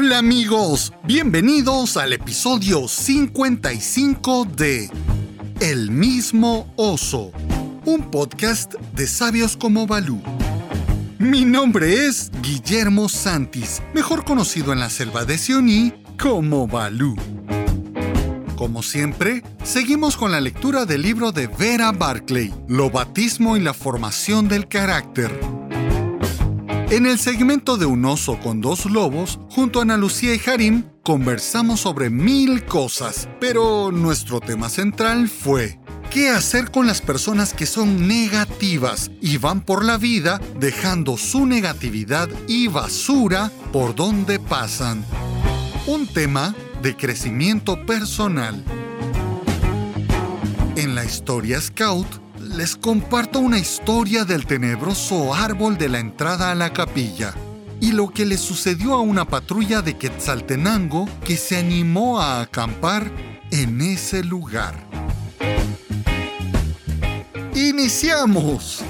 Hola amigos, bienvenidos al episodio 55 de El mismo oso, un podcast de sabios como Balú. Mi nombre es Guillermo Santis, mejor conocido en la selva de Sioní como Balú. Como siempre, seguimos con la lectura del libro de Vera Barclay, Lo batismo y la formación del carácter. En el segmento de Un oso con dos lobos, junto a Ana Lucía y Harim, conversamos sobre mil cosas, pero nuestro tema central fue ¿Qué hacer con las personas que son negativas y van por la vida dejando su negatividad y basura por donde pasan? Un tema de crecimiento personal. En la historia Scout, les comparto una historia del tenebroso árbol de la entrada a la capilla y lo que le sucedió a una patrulla de Quetzaltenango que se animó a acampar en ese lugar. ¡Iniciamos!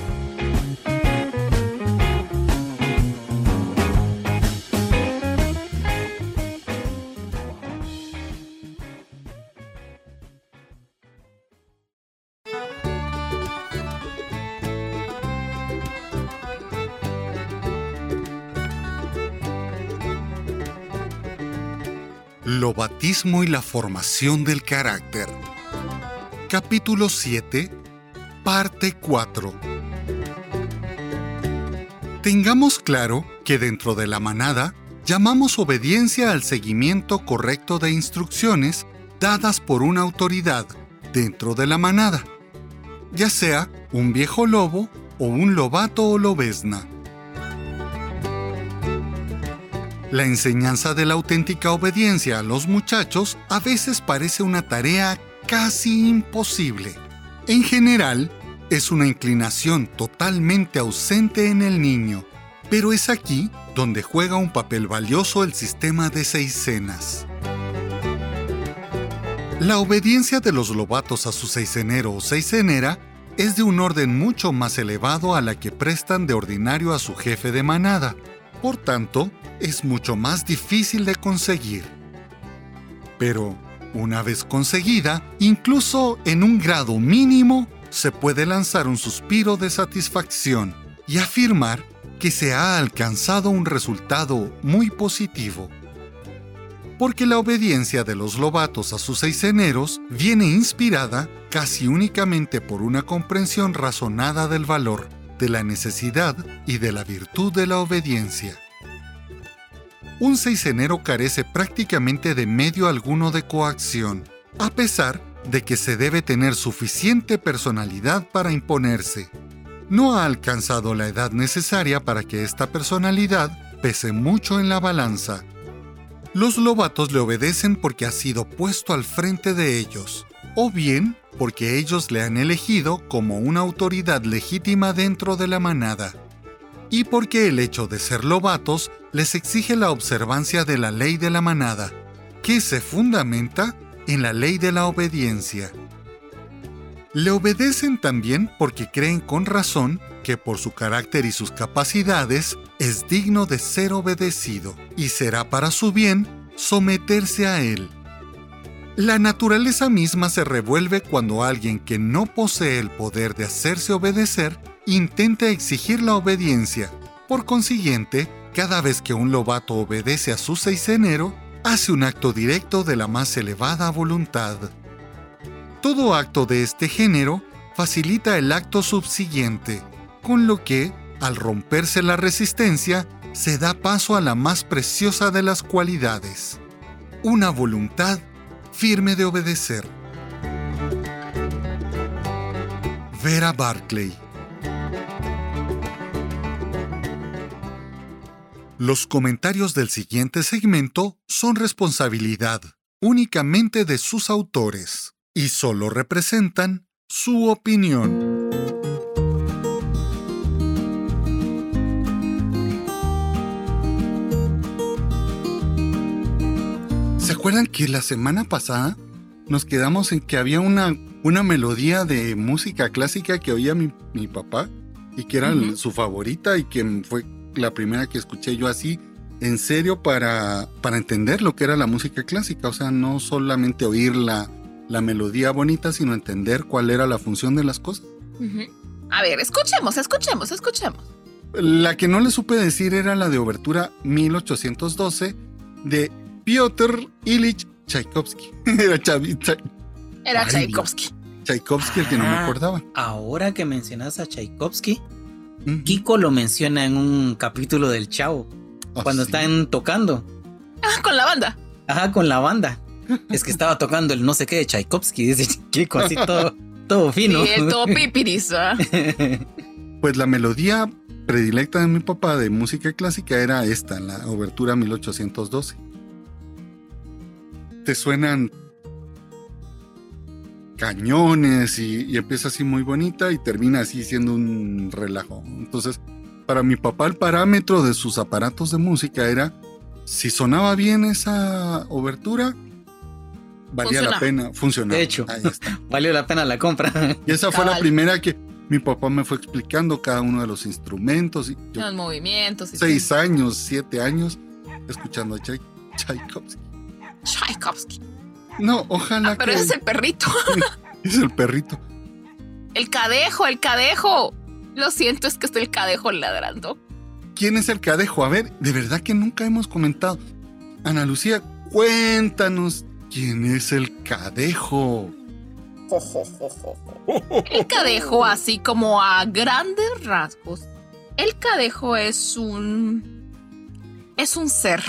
Lo batismo y la formación del carácter. Capítulo 7, parte 4. Tengamos claro que dentro de la manada llamamos obediencia al seguimiento correcto de instrucciones dadas por una autoridad dentro de la manada, ya sea un viejo lobo o un lobato o lobesna. La enseñanza de la auténtica obediencia a los muchachos a veces parece una tarea casi imposible. En general, es una inclinación totalmente ausente en el niño, pero es aquí donde juega un papel valioso el sistema de seisenas. La obediencia de los lobatos a su seisenero o seisenera es de un orden mucho más elevado a la que prestan de ordinario a su jefe de manada. Por tanto, es mucho más difícil de conseguir. Pero, una vez conseguida, incluso en un grado mínimo, se puede lanzar un suspiro de satisfacción y afirmar que se ha alcanzado un resultado muy positivo. Porque la obediencia de los lobatos a sus seiseneros viene inspirada casi únicamente por una comprensión razonada del valor, de la necesidad y de la virtud de la obediencia un seisenero carece prácticamente de medio alguno de coacción, a pesar de que se debe tener suficiente personalidad para imponerse. No ha alcanzado la edad necesaria para que esta personalidad pese mucho en la balanza. Los lobatos le obedecen porque ha sido puesto al frente de ellos, o bien porque ellos le han elegido como una autoridad legítima dentro de la manada y porque el hecho de ser lobatos les exige la observancia de la ley de la manada, que se fundamenta en la ley de la obediencia. Le obedecen también porque creen con razón que por su carácter y sus capacidades es digno de ser obedecido y será para su bien someterse a él. La naturaleza misma se revuelve cuando alguien que no posee el poder de hacerse obedecer intenta exigir la obediencia. Por consiguiente, cada vez que un lobato obedece a su seisenero, hace un acto directo de la más elevada voluntad. Todo acto de este género facilita el acto subsiguiente, con lo que, al romperse la resistencia, se da paso a la más preciosa de las cualidades, una voluntad firme de obedecer. Vera Barclay Los comentarios del siguiente segmento son responsabilidad únicamente de sus autores y solo representan su opinión. ¿Se acuerdan que la semana pasada nos quedamos en que había una, una melodía de música clásica que oía mi, papá y que era su favorita y que fue la primera que escuché yo así en serio para, para entender lo que era la música clásica, o sea, no solamente oír la, la melodía bonita, sino entender cuál era la función de las cosas. A ver, escuchemos, escuchemos, escuchemos. La que no le supe decir era la de Obertura 1812 de Piotr Ilich Tchaikovsky. era Era Tchaikovsky. Tchaikovsky, el que no me Ah, acordaba. Ahora que mencionas a Tchaikovsky, Kiko lo menciona en un capítulo del Chavo, Ah, cuando sí. están tocando. Ah, con la banda. Ajá, con la banda. Es que estaba tocando el no sé qué de Tchaikovsky, dice Kiko, así todo, todo fino. Sí, todo pipiris. ¿ah? Pues la melodía predilecta de mi papá de música clásica era esta, la Obertura 1812. Te suenan cañones y, y empieza así muy bonita y termina así siendo un relajo. Entonces, para mi papá el parámetro de sus aparatos de música era si sonaba bien esa obertura, valía la pena, funcionaba. De hecho. Ahí está. Valió la pena la compra. Y esa fue la primera que mi papá me fue explicando cada uno de los instrumentos. Y yo, Los movimientos. y seis años, siete años, escuchando a Tchai- Tchaikovsky. Tchaikovsky. No, ojalá Ah, pero que es el perrito. es el perrito. El cadejo, el cadejo. Lo siento, es que estoy el cadejo ladrando. ¿Quién es el cadejo? A ver, de verdad que nunca hemos comentado. Ana Lucía, cuéntanos quién es el cadejo. El cadejo, así como a grandes rasgos, el cadejo es un. es un ser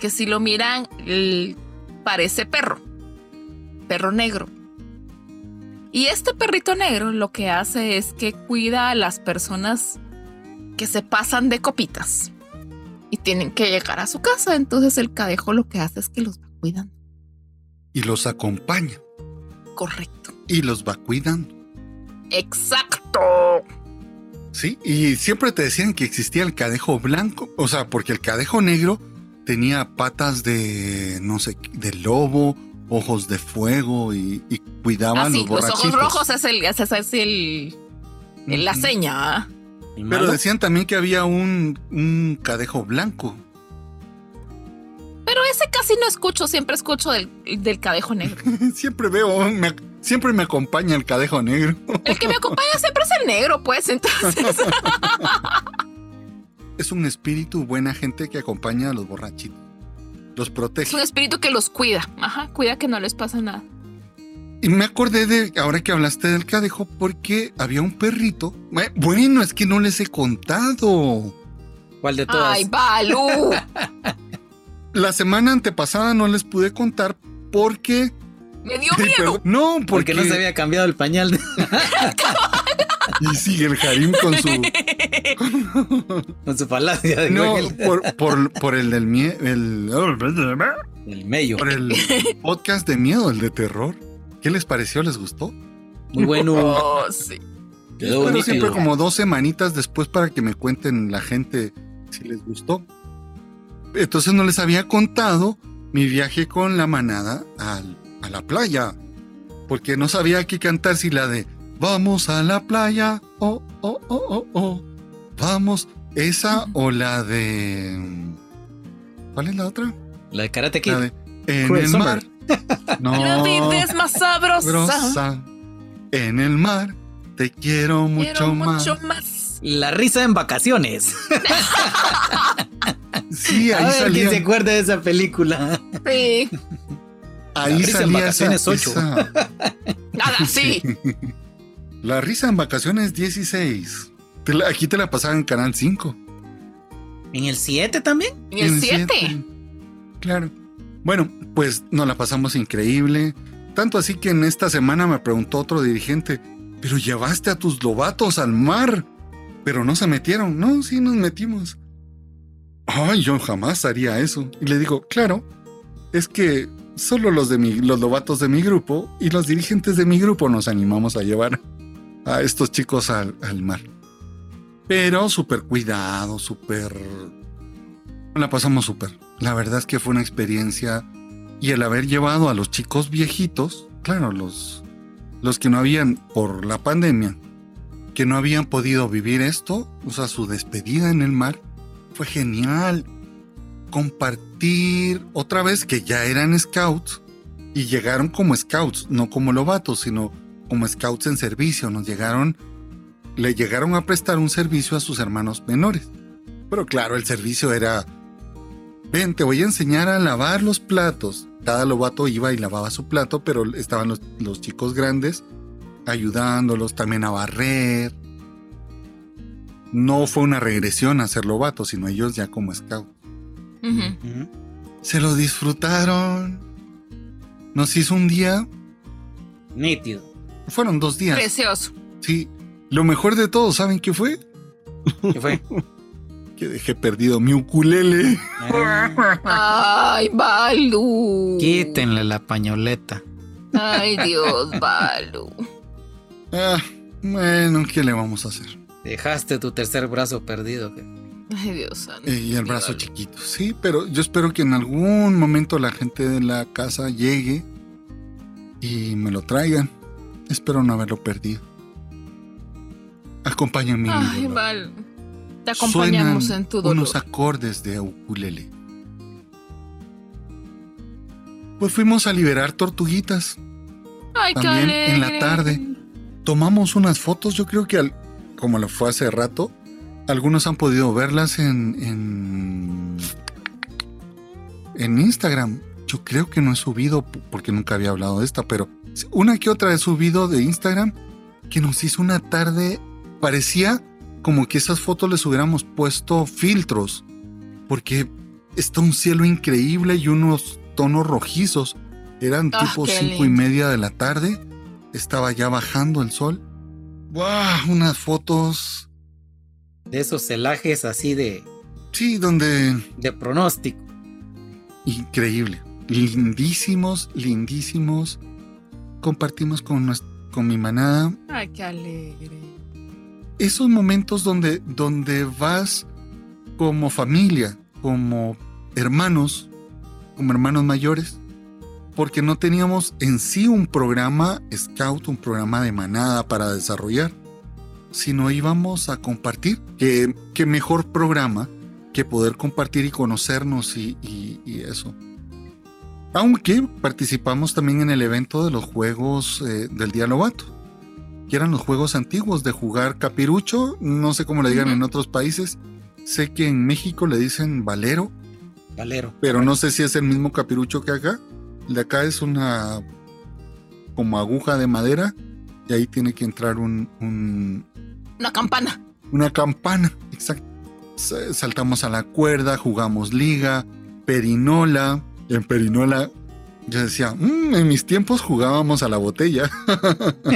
que si lo miran parece perro. Perro negro. Y este perrito negro lo que hace es que cuida a las personas que se pasan de copitas y tienen que llegar a su casa. Entonces el cadejo lo que hace es que los va cuidando. Y los acompaña. Correcto. Y los va cuidando. Exacto. Sí, y siempre te decían que existía el cadejo blanco, o sea, porque el cadejo negro tenía patas de, no sé, de lobo, ojos de fuego y, y cuidaba a Así, los los borrachitos. ojos rojos es el, es el, el- la seña. ¿ah? ¿Y Pero decían también que había un, un cadejo blanco. Pero ese casi no escucho, siempre escucho del, del cadejo negro. siempre veo, me- siempre me acompaña el cadejo negro. El que me acompaña siempre es el negro, pues, entonces. Es un espíritu buena gente que acompaña a los borrachitos. Los Es protege. un espíritu que los cuida. Ajá, cuida que no les pasa nada. Y me acordé de, ahora que hablaste del cadejo, porque había un perrito. Bueno, es que no les he contado. ¿Cuál de todas? Ay, Balú. La semana antepasada no les pude contar porque... Me dio miedo. no, porque... Porque no se había cambiado el pañal. Y sigue el Harim con su... con su falacia de No, por, por, por el del miedo... El, El medio. por el podcast de miedo, el de terror. ¿Qué les pareció? ¿Les gustó? Muy bueno. Oh, sí. Quedó Pero bonito. siempre como dos semanitas después para que me cuenten la gente si les gustó. Entonces no les había contado mi viaje con la manada al- a la playa. Porque no sabía qué cantar si la de Vamos a la playa. Oh, oh, oh, oh, oh. Vamos. Esa o la de. ¿Cuál es la otra? La de Karate Kid. La de En Cruel el Summer. mar. No. La vida es más sabrosa. En el mar. Te quiero mucho Quiero más. mucho más. La risa en vacaciones. Sí, A ahí ver quién se acuerda de esa película. Sí. Ahí La risa en salía esa, vacaciones, ocho. esa- Nada, sí. La risa en vacaciones 16. Te la- aquí te la pasaba en Canal 5. ¿En el 7 también? En el 7. siete. Claro. Bueno, pues nos la pasamos increíble. Tanto así que en esta semana me preguntó otro dirigente, pero llevaste a tus lobatos al mar. Pero no se metieron. No, sí nos metimos. Ay, yo jamás haría eso. Y le digo, claro, es que solo los de mi, los lobatos de mi grupo y los dirigentes de mi grupo nos animamos a llevar a estos chicos al, al mar. Pero súper cuidado, súper... La pasamos súper. La verdad es que fue una experiencia y el haber llevado a los chicos viejitos, claro, los, los que no habían, por la pandemia, que no habían podido vivir esto, o sea, su despedida en el mar, fue genial. Compartir otra vez que ya eran scouts y llegaron como scouts, no como lobatos, sino como scouts en servicio. Nos llegaron, le llegaron a prestar un servicio a sus hermanos menores. Pero claro, el servicio era, ven, te voy a enseñar a lavar los platos. Cada lobato iba y lavaba su plato, pero estaban los, los chicos grandes ayudándolos también a barrer. No fue una regresión a ser lobato, sino ellos ya como Se lo disfrutaron. Nos hizo un día, Nítido. fueron dos días. Precioso. Sí, lo mejor de todo, ¿saben qué fue? ¿Qué fue? Que dejé perdido mi ukulele. Ah, Ay, Balu. Quítenle la pañoleta. Ay, Dios, Balu. Ah, bueno, ¿qué le vamos a hacer? Dejaste tu tercer brazo perdido. ¿qué? Ay, Dios santo. Y el brazo chiquito, sí, pero yo espero que en algún momento la gente de la casa llegue y me lo traigan. Espero no haberlo perdido. Acompáñenme. mi Ay. Balu. Te acompañamos Suenan en tu dolor. Unos acordes de ukulele. Pues fuimos a liberar tortuguitas. Ay, qué también en la tarde. Tomamos unas fotos, yo creo que al- como lo fue hace rato, algunos han podido verlas en, en, en Instagram. Yo creo que no he subido porque nunca había hablado de esta, pero una que otra he subido de Instagram que nos hizo una tarde, parecía como que esas fotos les hubiéramos puesto filtros, porque está un cielo increíble y unos tonos rojizos. Eran Ah, tipo cinco y media de la tarde, estaba ya bajando el sol. ¡Wow! Unas fotos, De esos celajes así de, sí, donde de pronóstico. increíble, lindísimos, lindísimos. Compartimos con, con mi manada Ay, qué alegre. esos momentos donde, donde vas como familia, como hermanos, como hermanos mayores, porque no teníamos en sí un programa scout, un programa de manada para desarrollar, sino íbamos a compartir. ¿Qué, qué mejor programa que poder compartir y conocernos y, y- y eso? Aunque participamos también en el evento de los juegos eh, del Día Lobato que eran los juegos antiguos de jugar capirucho, no sé cómo le digan en otros países. Sé que en México le dicen valero, Valero. pero no sé si es el mismo capirucho que acá. El de acá es una como aguja de madera y ahí tiene que entrar un, un- Una campana. una campana. Exacto. Sa- Saltamos a la cuerda, jugamos liga, perinola. En perinola yo decía, "Mm, en mis tiempos jugábamos a la botella.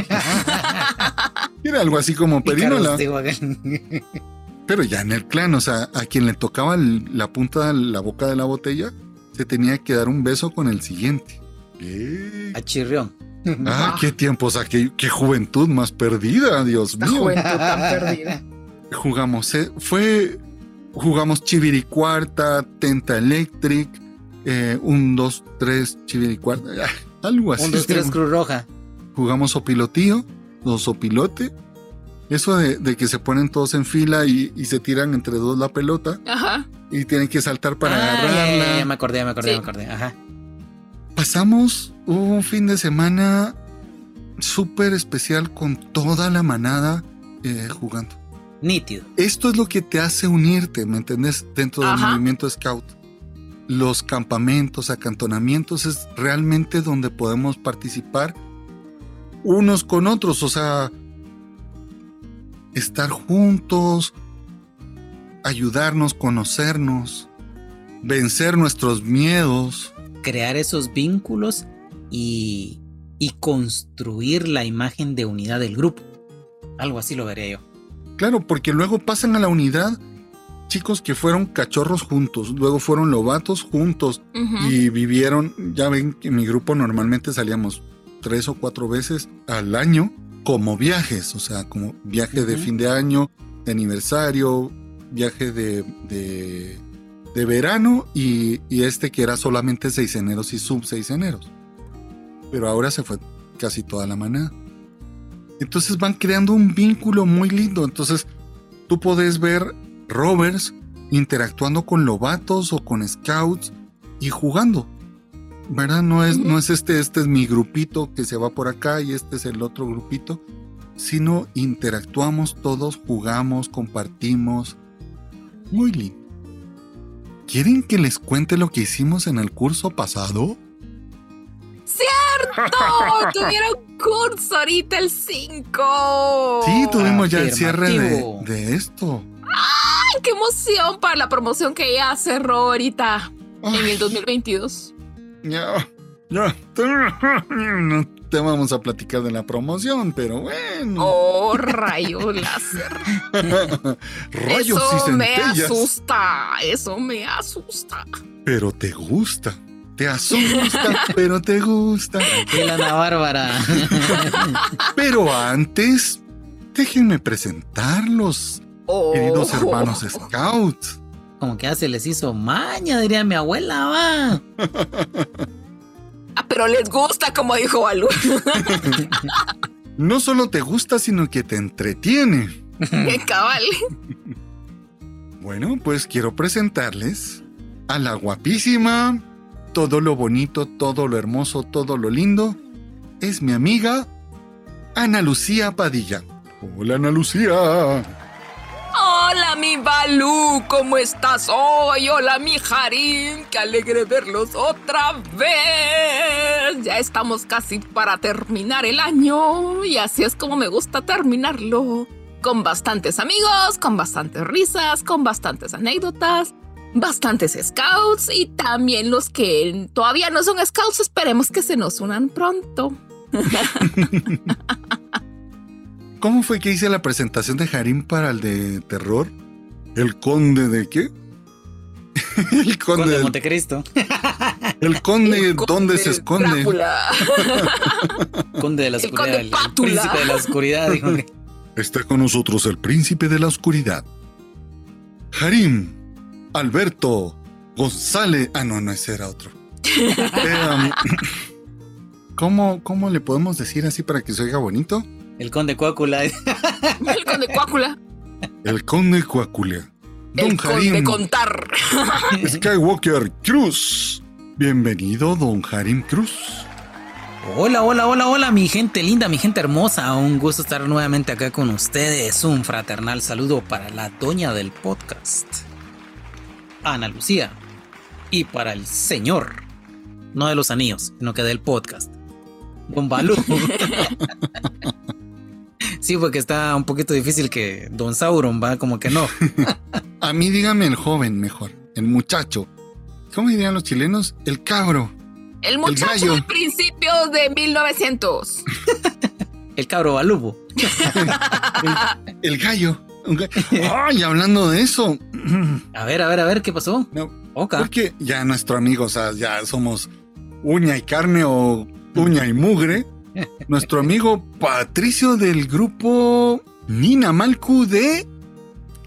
Era algo así como perinola. Pero ya en el clan, o sea, a quien le tocaba la punta de la boca de la botella, se tenía que dar un beso con el siguiente. ¿Qué? A Chirrión. Ah, qué tiempo, o sea, qué, qué juventud más perdida, Dios La mío. juventud tan perdida. Jugamos, eh, fue, jugamos Chiviricuarta, Tenta Electric, eh, un, dos, tres, Chiviricuarta, ah, algo así. Un, dos, tres, Cruz Roja. Jugamos Opilotío, los Opilote. Eso de, de que se ponen todos en fila y, y se tiran entre dos la pelota Ajá. y tienen que saltar para Ah, ya, agarrarla. ya, ya, me acordé, ya me acordé, Sí. me acordé. Ajá. Pasamos un fin de semana súper especial con toda la manada eh, jugando. Nítido. Esto es lo que te hace unirte, ¿me entendés? Dentro del Ajá. movimiento scout. Los campamentos, acantonamientos es realmente donde podemos participar unos con otros, o sea, estar juntos, ayudarnos, conocernos, vencer nuestros miedos. Crear esos vínculos y, y construir la imagen de unidad del grupo. Algo así lo vería yo. Claro, porque luego pasan a la unidad chicos que fueron cachorros juntos, luego fueron lobatos juntos y vivieron, ya ven que en mi grupo normalmente salíamos tres o cuatro veces al año como viajes, o sea, como viaje de fin de año, de aniversario, viaje de, de, de verano y, y este que era solamente seiseneros y sub seiseneros. Pero ahora se fue casi toda la manada. Entonces van creando un vínculo muy lindo. Entonces tú puedes ver rovers interactuando con lobatos o con scouts y jugando. ¿Verdad? No es, no es este, este es mi grupito que se va por acá y este es el otro grupito, sino interactuamos todos, jugamos, compartimos. Muy lindo. ¿Quieren que les cuente lo que hicimos en el curso pasado? ¡Cierto! Tuvieron curso ahorita el 5. Sí, tuvimos ya el cierre de, de esto. ¡Ay, qué emoción para la promoción que ya cerró ahorita en el 2022! Ya, ya. No te vamos a platicar de la promoción, pero bueno. ¡Oh, rayo láser! Rayos eso y me asusta, eso me asusta. Pero te gusta. Te asusta, pero te gusta. Tranquila, Ana Bárbara. Pero antes, déjenme presentarlos, Oh. queridos hermanos scouts. Como que ya se les hizo maña, diría mi abuela, va. Ah, pero les gusta, como dijo Balú. No solo te gusta, sino que te entretiene. ¡Qué cabal! Bueno, pues quiero presentarles a la guapísima, todo lo bonito, todo lo hermoso, todo lo lindo. Es mi amiga Ana Lucía Padilla. Hola Ana Lucía. Hola, mi Balú, ¿cómo estás hoy? Hola, mi Harim, qué alegre verlos otra vez. Ya estamos casi para terminar el año y así es como me gusta terminarlo. Con bastantes amigos, con bastantes risas, con bastantes anécdotas, bastantes scouts y también los que todavía no son scouts, esperemos que se nos unan pronto. ¿Cómo fue que hice la presentación de Harim para el de terror? ¿El conde de qué? el conde, Conde de Montecristo. el conde, El ¿dónde se conde esconde? Drácula. Conde de la El oscuridad. conde El, el Pátula. príncipe de la oscuridad. dijo. Está con nosotros el príncipe de la oscuridad. Harim, Alberto, González. Ah, no, no, ese era otro. Eh, um, ¿cómo, ¿Cómo le podemos decir así para que se oiga bonito? El conde Cuácula. El conde Cuácula. El conde Coaculea. Don El conde Harim Contar. Skywalker Cruz. Bienvenido, don Harim Cruz. Hola, hola, hola, hola, mi gente linda, mi gente hermosa. Un gusto estar nuevamente acá con ustedes. Un fraternal saludo para la doña del podcast, Ana Lucía. Y para el señor, no de los anillos, sino que del podcast, Don Balú. Sí, porque está un poquito difícil que Don Sauron va como que no. A mí dígame el joven mejor, el muchacho. ¿Cómo dirían los chilenos? El cabro. El muchacho gallo. de principios de 1900. El cabro Balubo. El gallo. Ay, hablando de eso. A ver, a ver, a ver, ¿qué pasó? No, Oca. porque ya nuestro amigo, o sea, ya somos uña y carne o uña y mugre. Nuestro amigo Patricio del grupo Nina Malcu de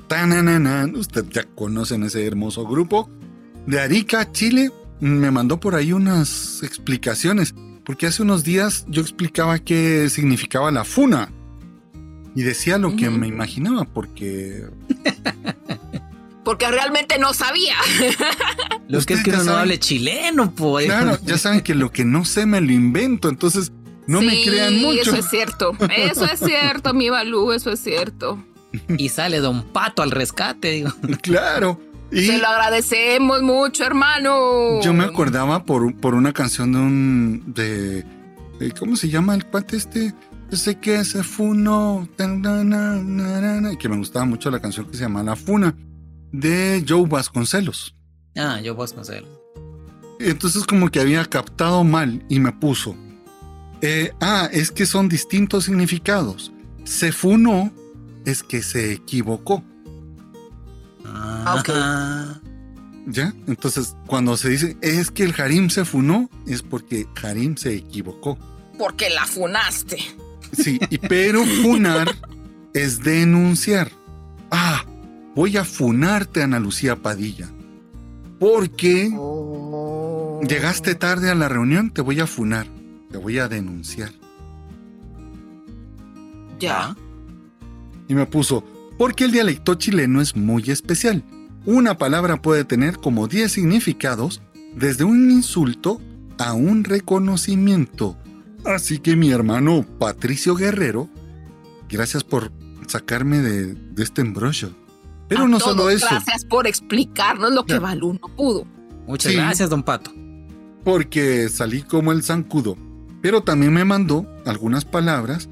Tanananan. Usted ya conocen ese hermoso grupo. De Arica, Chile. Me mandó por ahí unas explicaciones. Porque hace unos días yo explicaba qué significaba la funa. Y decía lo que me imaginaba, porque Porque realmente no sabía. Los que es que uno no saben. hable chileno, pues. Claro, ya saben que lo que no sé me lo invento, entonces no me crean mucho. Eso es cierto. Eso es cierto, mi Balú, eso es cierto. Y sale Don Pato al rescate, digo. Claro. Y Se lo agradecemos mucho, hermano. yo me acordaba por, por una canción de un. de. de- ¿Cómo se llama el cuate este? Yo sé que se funó. que me gustaba mucho la canción que se llama La Funa. De Joe Vasconcelos. Ah, puedo conocerlo. Entonces como que había captado mal y me puso. Eh, ah, es que son distintos significados. Se funó es que se equivocó. ok. Ah, ¿Ya? Entonces, cuando se dice es que el Harim se funó, es porque Harim se equivocó. Porque la funaste. Sí, y pero funar es denunciar. Ah, voy a funarte, Ana Lucía Padilla. Porque Oh. llegaste tarde a la reunión, te voy a funar. Te voy a denunciar. Ya. Y me puso, porque el dialecto chileno es muy especial. una palabra puede tener como 10 significados, desde un insulto a un reconocimiento. Así que mi hermano Patricio Guerrero, gracias por sacarme de, este embrollo. Pero A no todos, solo eso, Gracias por explicarnos lo que. Balú no pudo. Muchas Sí. gracias, don Pato. porque salí como el zancudo. Pero también me mandó algunas palabras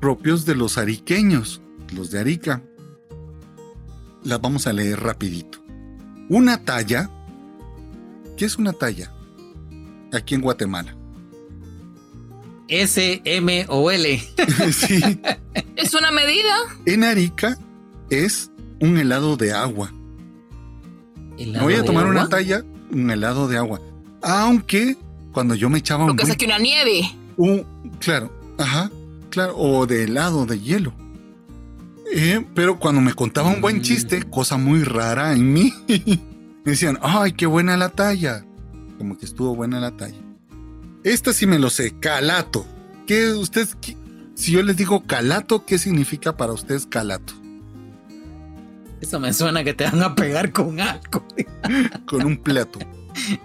propios de los ariqueños, los de Arica. Las vamos a leer rapidito. Una talla. ¿Qué es una talla? Aquí en Guatemala. S, M o L. sí, Es una medida. en Arica es un helado de agua. Me voy a ¿Helado tomar una talla, un helado de agua. Aunque cuando yo me echaba Lo un que es buen aquí una nieve. Un, claro, ajá, claro, o de helado de hielo. Eh, pero cuando me contaba un buen Mm. chiste, cosa muy rara en mí, me decían, ay, qué buena la talla. Como que estuvo buena la talla. Esta sí me lo sé, calato. ¿Qué usted, qué- si yo les digo calato, qué significa para ustedes calato? Eso me suena que te van a pegar con algo. Con un plato.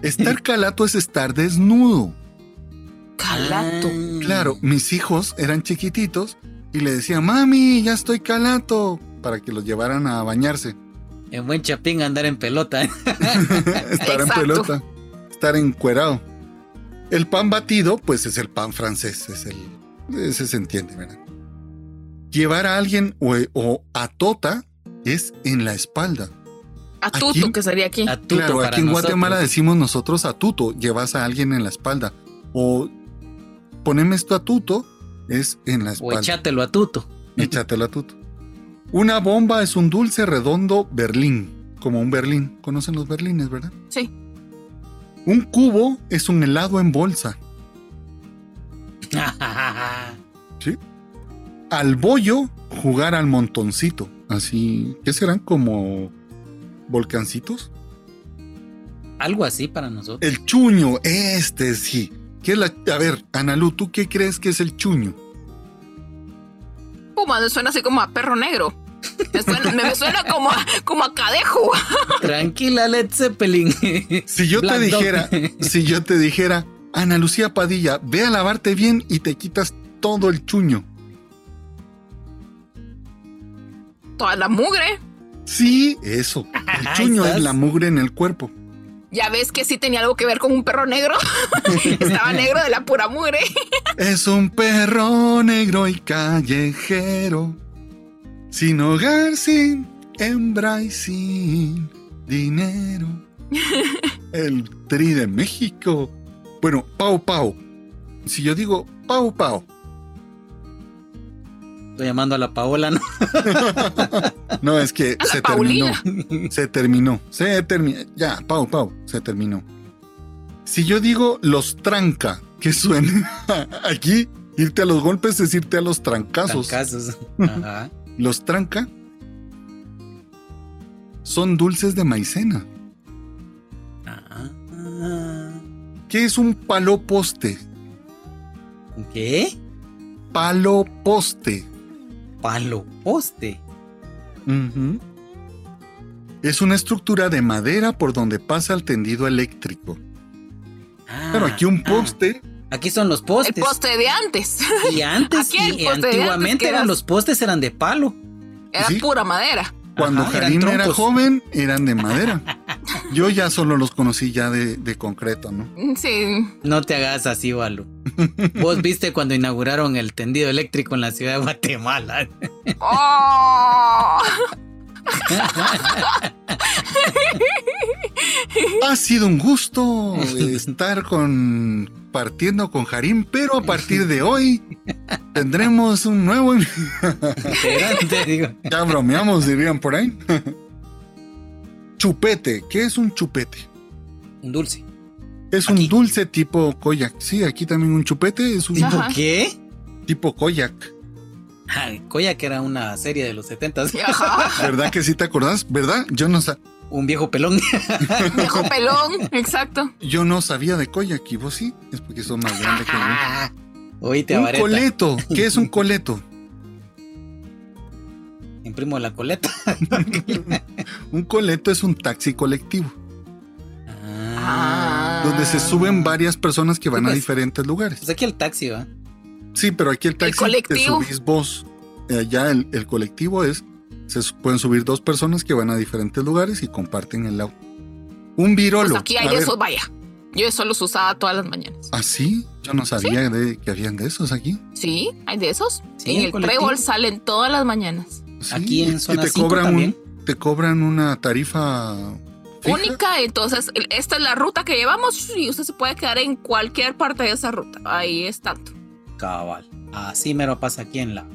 Estar calato es estar desnudo. Calato. Ah. Claro, mis hijos eran chiquititos y le decían, mami, ya estoy calato, para que los llevaran a bañarse. En buen chapín andar en pelota. estar en pelota, estar encuerado. El pan batido, pues es el pan francés, es el, ese se entiende, ¿verdad? Llevar a alguien o, o a tota es en la espalda. A tuto, Aquí- que sería aquí. Atuto claro, para aquí en nosotros. Guatemala decimos nosotros a tuto, llevas a alguien en la espalda. O poneme esto a tuto, es en la O espalda. echátelo a tuto. Échatelo a tuto. Una bomba es un dulce redondo berlín, como un berlín. ¿Conocen los berlines, verdad? Sí. Un cubo es un helado en bolsa. Al bollo, jugar al montoncito. Así, ¿qué serán? Como volcancitos. Algo así para nosotros. El chuño, este sí. ¿Qué es la... A ver, Analú, ¿tú qué crees que es el chuño? Puma, me suena así como a perro negro. Me suena, me, me suena como, a, como a cadejo. Tranquila, Led Zeppelin. Si yo Black te Dog. dijera, si yo te dijera, Ana Lucía Padilla, ve a lavarte bien y te quitas todo el chuño. Toda la mugre. Sí, eso. El chuño es la mugre en el cuerpo. Ya ves que sí tenía algo que ver con un perro negro. Estaba negro de la pura mugre. Es un perro negro y callejero, sin hogar, sin hembra y sin dinero. El tri de México. Bueno, Pau Pau. Si yo digo Pau Pau, Estoy llamando a la Paola, ¿no? no es que A se terminó. Se terminó. Se terminó. Ya, Pau Pau, se terminó. Si yo digo los tranca, que suena aquí, irte a los golpes es irte a los trancazos. Trancazos. Ajá. Los tranca son dulces de maicena. Ah. ¿Qué es un palo poste? ¿Qué? Palo poste. Palo poste. Es una estructura de madera por donde pasa el tendido eléctrico. Ah, Pero aquí un ah. poste, Aquí son los El postes. poste de antes. Y antes, el y antiguamente eran los postes eran de palo. Era Sí. pura madera. cuando Ajá, era joven, eran de madera. Yo ya solo los conocí ya de, de concreto, ¿no? Sí. No te hagas así, Balu. Vos viste cuando inauguraron el tendido eléctrico en la ciudad de Guatemala. ¡Oh! Ha sido un gusto estar con partiendo con Jarim, pero a partir de hoy tendremos un nuevo. Ya bromeamos, dirían por ahí. Chupete, ¿qué es un chupete? Un dulce. Es un dulce tipo koyak. Sí, aquí también un chupete es un Ajá. ¿Qué? tipo koyak. Ay, Koya, que era una serie de los 70 Ajá. ¿Verdad que sí te acordás? ¿Verdad? Yo no, sa- Un viejo pelón. Viejo pelón. Exacto. yo no sabía de koyak y vos sí. Es porque sos más grande que yo. Oíste, Un coleto. ¿Qué es un coleto? En primo de la coleta. un coleto es un taxi colectivo. Ah. Donde se suben varias personas que van a Pues- diferentes lugares. Pues aquí el taxi, ¿va? Sí, pero aquí el taxi te colectivo. subís vos. Eh, Allá el, el colectivo es, se pueden subir dos personas que van a diferentes lugares y comparten el auto. Un virolo. Pues aquí hay esos, vaya. Yo eso los usaba todas las mañanas. ¿Ah, sí? Yo no sabía de, que habían de esos aquí. Sí, hay de esos. Sí, en el el trébol salen todas las mañanas. Sí, Aquí en y zona te 5 cobran un- también. te cobran una tarifa fija. Única, entonces esta es la ruta que llevamos y usted se puede quedar en cualquier parte de esa ruta. Ahí es tanto. Cabal. Así mero pasa aquí en la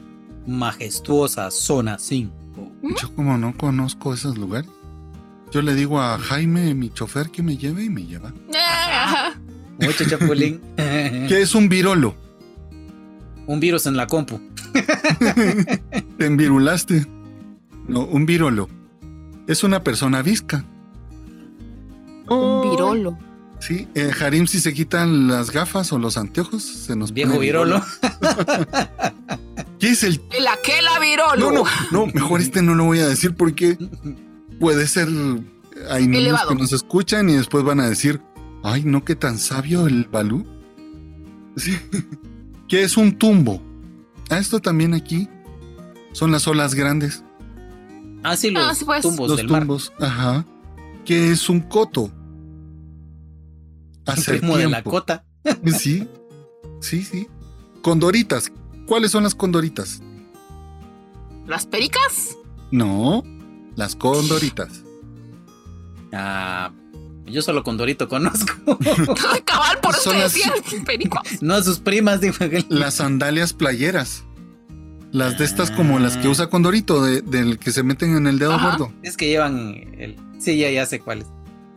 majestuosa zona 5. Yo como no conozco esos lugares. Yo le digo a Jaime, mi chofer, que me lleve y me lleva. Mucho chapulín. ¿Qué es un virolo? Un virus en la compu. Te envirulaste. No, un virolo. Es una persona visca. Un virolo. Sí, eh, Harim, si se quitan las gafas o los anteojos, se nos Viejo pone virolo. ¿Qué es el El aquela virolo. No, no, no, mejor este no lo voy a decir porque puede ser. Hay niños Elevado. que nos escuchan y después van a decir: Ay, no, qué tan sabio el Balú. Sí. ¿Qué es un tumbo? A esto también aquí son las olas grandes, Ah, sí, los Ah, sí, pues. tumbos los del mar. tumbos. Ajá. ¿Qué es un coto? Hace primo de la cota. Sí, sí, sí. Condoritas. ¿Cuáles son las condoritas? Las pericas. No, las condoritas. Ah, yo solo con Dorito conozco. Cabal, por eso Son te las- no a sus primas, dijo aquel. Las sandalias playeras. Las de estas como las que usa Condorito, de, del que se meten en el dedo Ajá. gordo. Es que llevan el. Sí, ya, ya sé cuáles.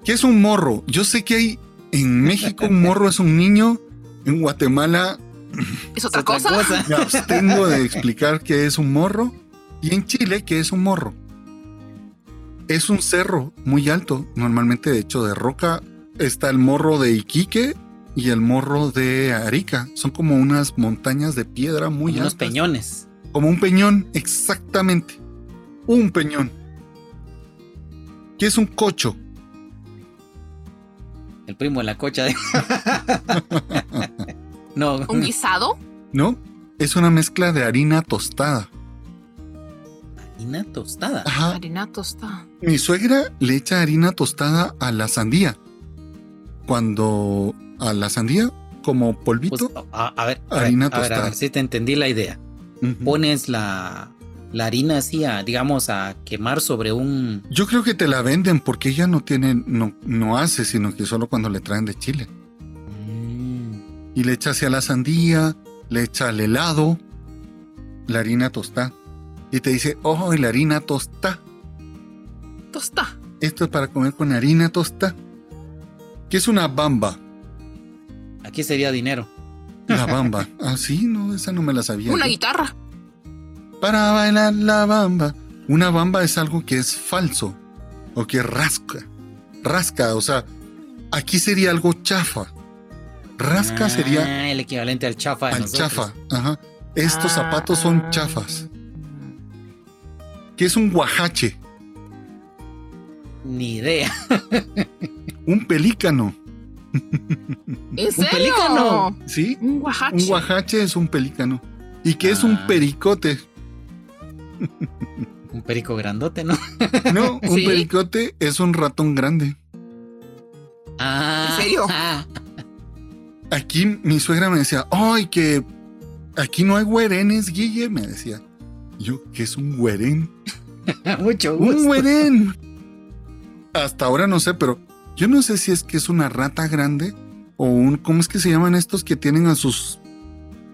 ¿Qué es un morro? Yo sé que hay en México un morro es un niño. En Guatemala Es Es otra cosa. me abstengo de explicar qué es un morro. Y en Chile, ¿qué es un morro? Es un cerro muy alto, normalmente de hecho de roca. Está el morro de Iquique y el morro de Arica. Son como unas montañas de piedra muy Unos altas. peñones. Como un peñón, exactamente. Un peñón. ¿Qué es un cocho? El primo de la cocha. de- no. Un guisado. ¿No? Es una mezcla de harina tostada. Harina tostada. Ajá. Harina tostada. Mi suegra le echa harina tostada a la sandía. Cuando a la sandía, como Pues, polvito. a, a ver, a ver, Harina a ver, a tostada. ver si te entendí la idea. Pones la, la harina así, a, digamos, a quemar sobre un. Yo creo que te la venden porque ella no tiene, no, no hace, sino que solo cuando le traen de Chile. Mm, Y le echa hacia la sandía, le echa al helado, la harina tostada. Y te dice, oh, y la harina tostada. Tosta. Esto es para comer con harina tostada. ¿Qué es una bamba? Aquí sería dinero. La bamba. Ah, sí, no, esa no me la sabía. Una yo. guitarra. Para bailar la bamba. Una bamba es algo que es falso o que rasca. Rasca, o sea, aquí sería algo chafa. Rasca sería Ah, el equivalente al chafa. de al nosotros. chafa. Ajá. Estos Ah, zapatos son ah. chafas. ¿Qué es un guajache? Ni idea. Un pelícano. ¿En serio? pelícano. ¿Sí? Un guajache. Un guajache es un pelícano. ¿Y qué es un Ah. pericote? Un perico grandote, ¿no? No, un Sí. pericote es un ratón grande. Ah, ¿En serio? ah, Aquí mi suegra me decía, ay, que aquí no hay güerenes, Guille, me decía. Yo, ¿qué es un güeren? mucho Un gusto. güeren. Hasta ahora no sé, pero yo no sé si es que es una rata grande o un, ¿cómo es que se llaman estos que tienen a sus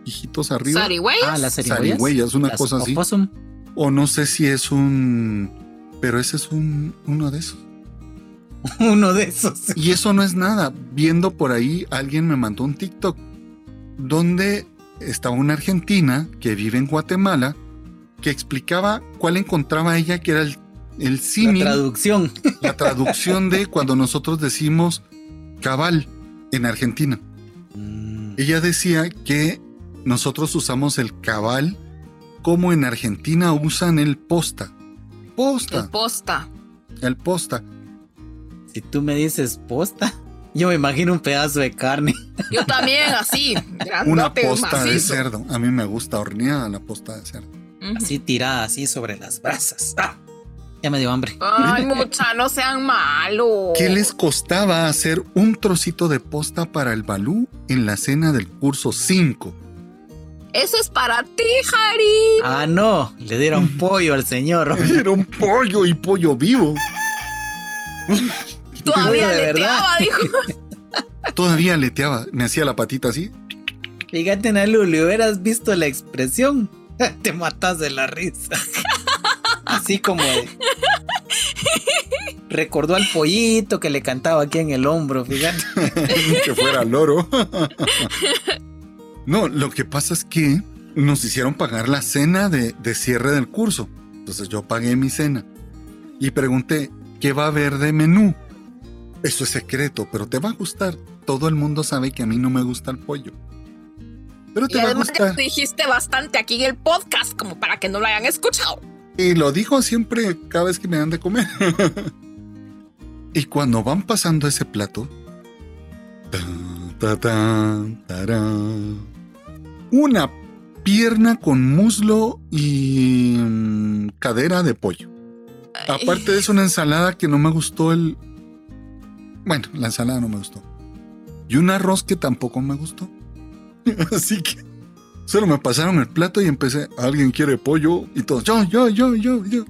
hijitos arriba? ¿Zarigüeyas? Ah, las zarigüeyas. Una Las cosa así. opossum. O no sé si es un, pero ese es un, uno de esos. Uno de esos. Y eso no es nada. Viendo por ahí, alguien me mandó un TikTok donde estaba una argentina que vive en Guatemala que explicaba cuál encontraba ella que era el, el La símil, la, traducción. traducción de cuando nosotros decimos cabal en Argentina. Mm, Ella decía que nosotros usamos el cabal como en Argentina usan el posta. posta. El posta. El posta. Si tú me dices posta, yo me imagino un pedazo de carne. Yo también, así. Una posta de cerdo. A mí me gusta horneada la posta de cerdo. Así tirada, así sobre las brasas. Ah, ya me dio hambre. Ay, mucha, no sean malos. ¿Qué les costaba hacer un trocito de posta para el balú en la cena del curso 5? Eso es para ti, Jari. Ah, no, le dieron pollo al señor. Era un pollo y pollo vivo. Todavía de le verdad. dijo. Todavía leteaba. Me hacía la patita así. Fíjate, Nalu, le hubieras visto la expresión. Te matas de la risa. Así como de- Recordó al pollito que le cantaba aquí en el hombro, fíjate. que fuera loro. no, lo que pasa es que nos hicieron pagar la cena de, de cierre del curso. Entonces yo pagué mi cena y pregunté, ¿qué va a haber de menú? Eso es secreto, pero te va a gustar. Todo el mundo sabe que a mí no me gusta el pollo. Pero te Y va a gustar. dijiste bastante aquí en el podcast como para que no lo hayan escuchado. Y lo dijo siempre cada vez que me dan de comer. y cuando van pasando ese plato, ta, ta, ta, tarán, una pierna con muslo y mm, cadera de pollo. Aparte de eso, una ensalada que no me gustó el... Bueno, la ensalada no me gustó. Y un arroz que tampoco me gustó. Así que solo me pasaron el plato y empecé, ¿alguien quiere pollo? Y todos, yo, yo, yo, yo, yo.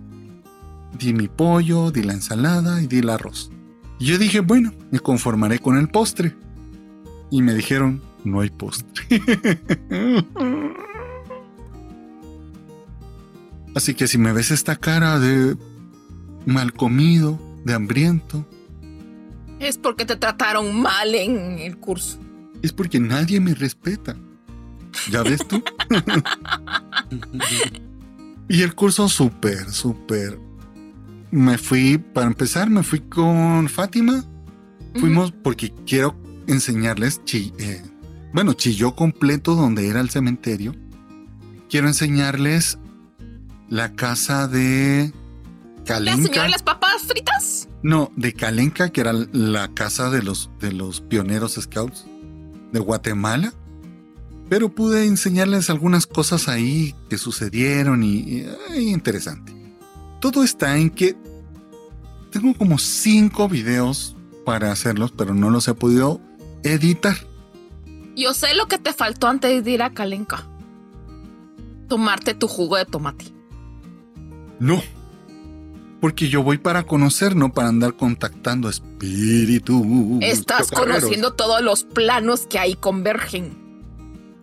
Di mi pollo, di la ensalada y di el arroz. Y yo dije, bueno, me conformaré con el postre. Y me dijeron, no hay postre. Así que si me ves esta cara de mal comido, de hambriento, Es porque te trataron mal en el curso. es porque nadie me respeta. ¿Ya ves tú? y el curso súper, súper. Me fui, para empezar, me fui con Fátima. Fuimos porque quiero enseñarles, chi- eh, bueno, Chilló completo donde era el cementerio. Quiero enseñarles la casa de ¿La Kalenka. señora de las papas fritas? No, de Calenca, que era la casa de los, de los pioneros scouts de Guatemala. Pero pude enseñarles algunas cosas ahí que sucedieron y, interesante. Todo está en que tengo como cinco videos para hacerlos, pero no los he podido editar. Yo sé lo que te faltó antes de ir a Calenca. Tomarte tu jugo de tomate. No. Porque yo voy para conocer, no para andar contactando espíritus. Estás chocarreros. conociendo todos los planos que ahí convergen.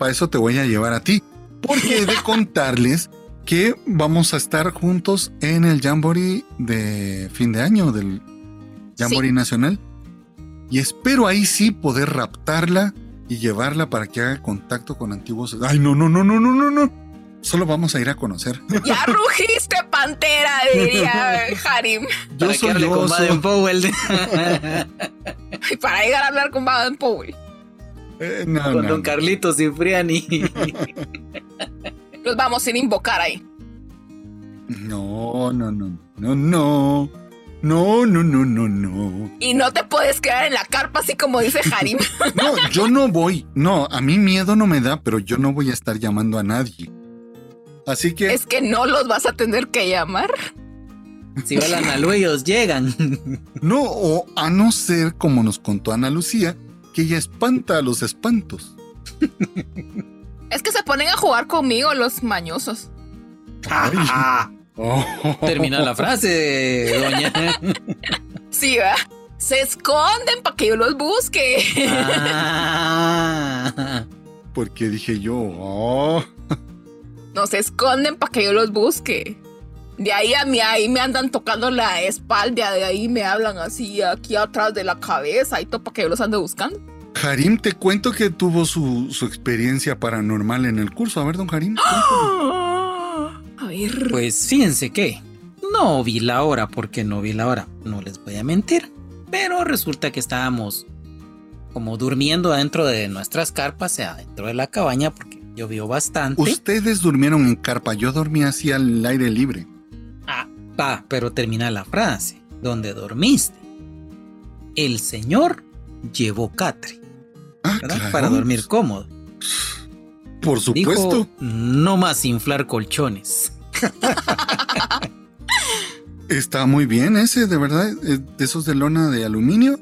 Para eso te voy a llevar a ti. Porque he de contarles que vamos a estar juntos en el Jamboree de fin de año, del Jamboree Nacional. Y espero ahí sí poder raptarla y llevarla para que haga contacto con antiguos. Ay, no, no, no, no, no, no, no. Solo vamos a ir a conocer. Ya rugiste, pantera, diría Harim. Yo Para que soy hable con. Baden Powell. Y para llegar a hablar con Baden Powell. Eh, no, con no, Don no. Carlitos Cipriani. Los vamos a invocar ahí. No, no, no, no, no. No, no, no, no, no. Y no te puedes quedar en la carpa así como dice Harim. No, yo no voy. No, a mí miedo no me da, pero yo no voy a estar llamando a nadie. Así que es que no los vas a tener que llamar. si van a Lu, ellos llegan. no, o a no ser como nos contó Ana Lucía, que ella espanta a los espantos. Es que se ponen a jugar conmigo los mañosos. Oh. Termina la frase, doña. Sí, ¿verdad? Se esconden para que yo los busque. Ah. Porque dije yo, oh. No se esconden para que yo los busque. De ahí a mí, ahí me andan tocando la espalda, de ahí me hablan así aquí atrás de la cabeza y todo para que yo los ande buscando. Harim, te cuento que tuvo su, su experiencia paranormal en el curso. A ver, don Harim. cuéntame. A ver. Pues fíjense que no vi la hora porque no vi la hora, no les voy a mentir. Pero resulta que estábamos como durmiendo dentro de nuestras carpas, o sea, dentro de la cabaña, porque llovió bastante. Ustedes durmieron en carpa, yo dormía así al aire libre. Ah, pero termina la frase. ¿Dónde dormiste? El señor llevó catre. Ah. Para dormir cómodo. Por supuesto. Dijo, no más inflar colchones. Está muy bien ese, de verdad. eh, De esos de lona de aluminio.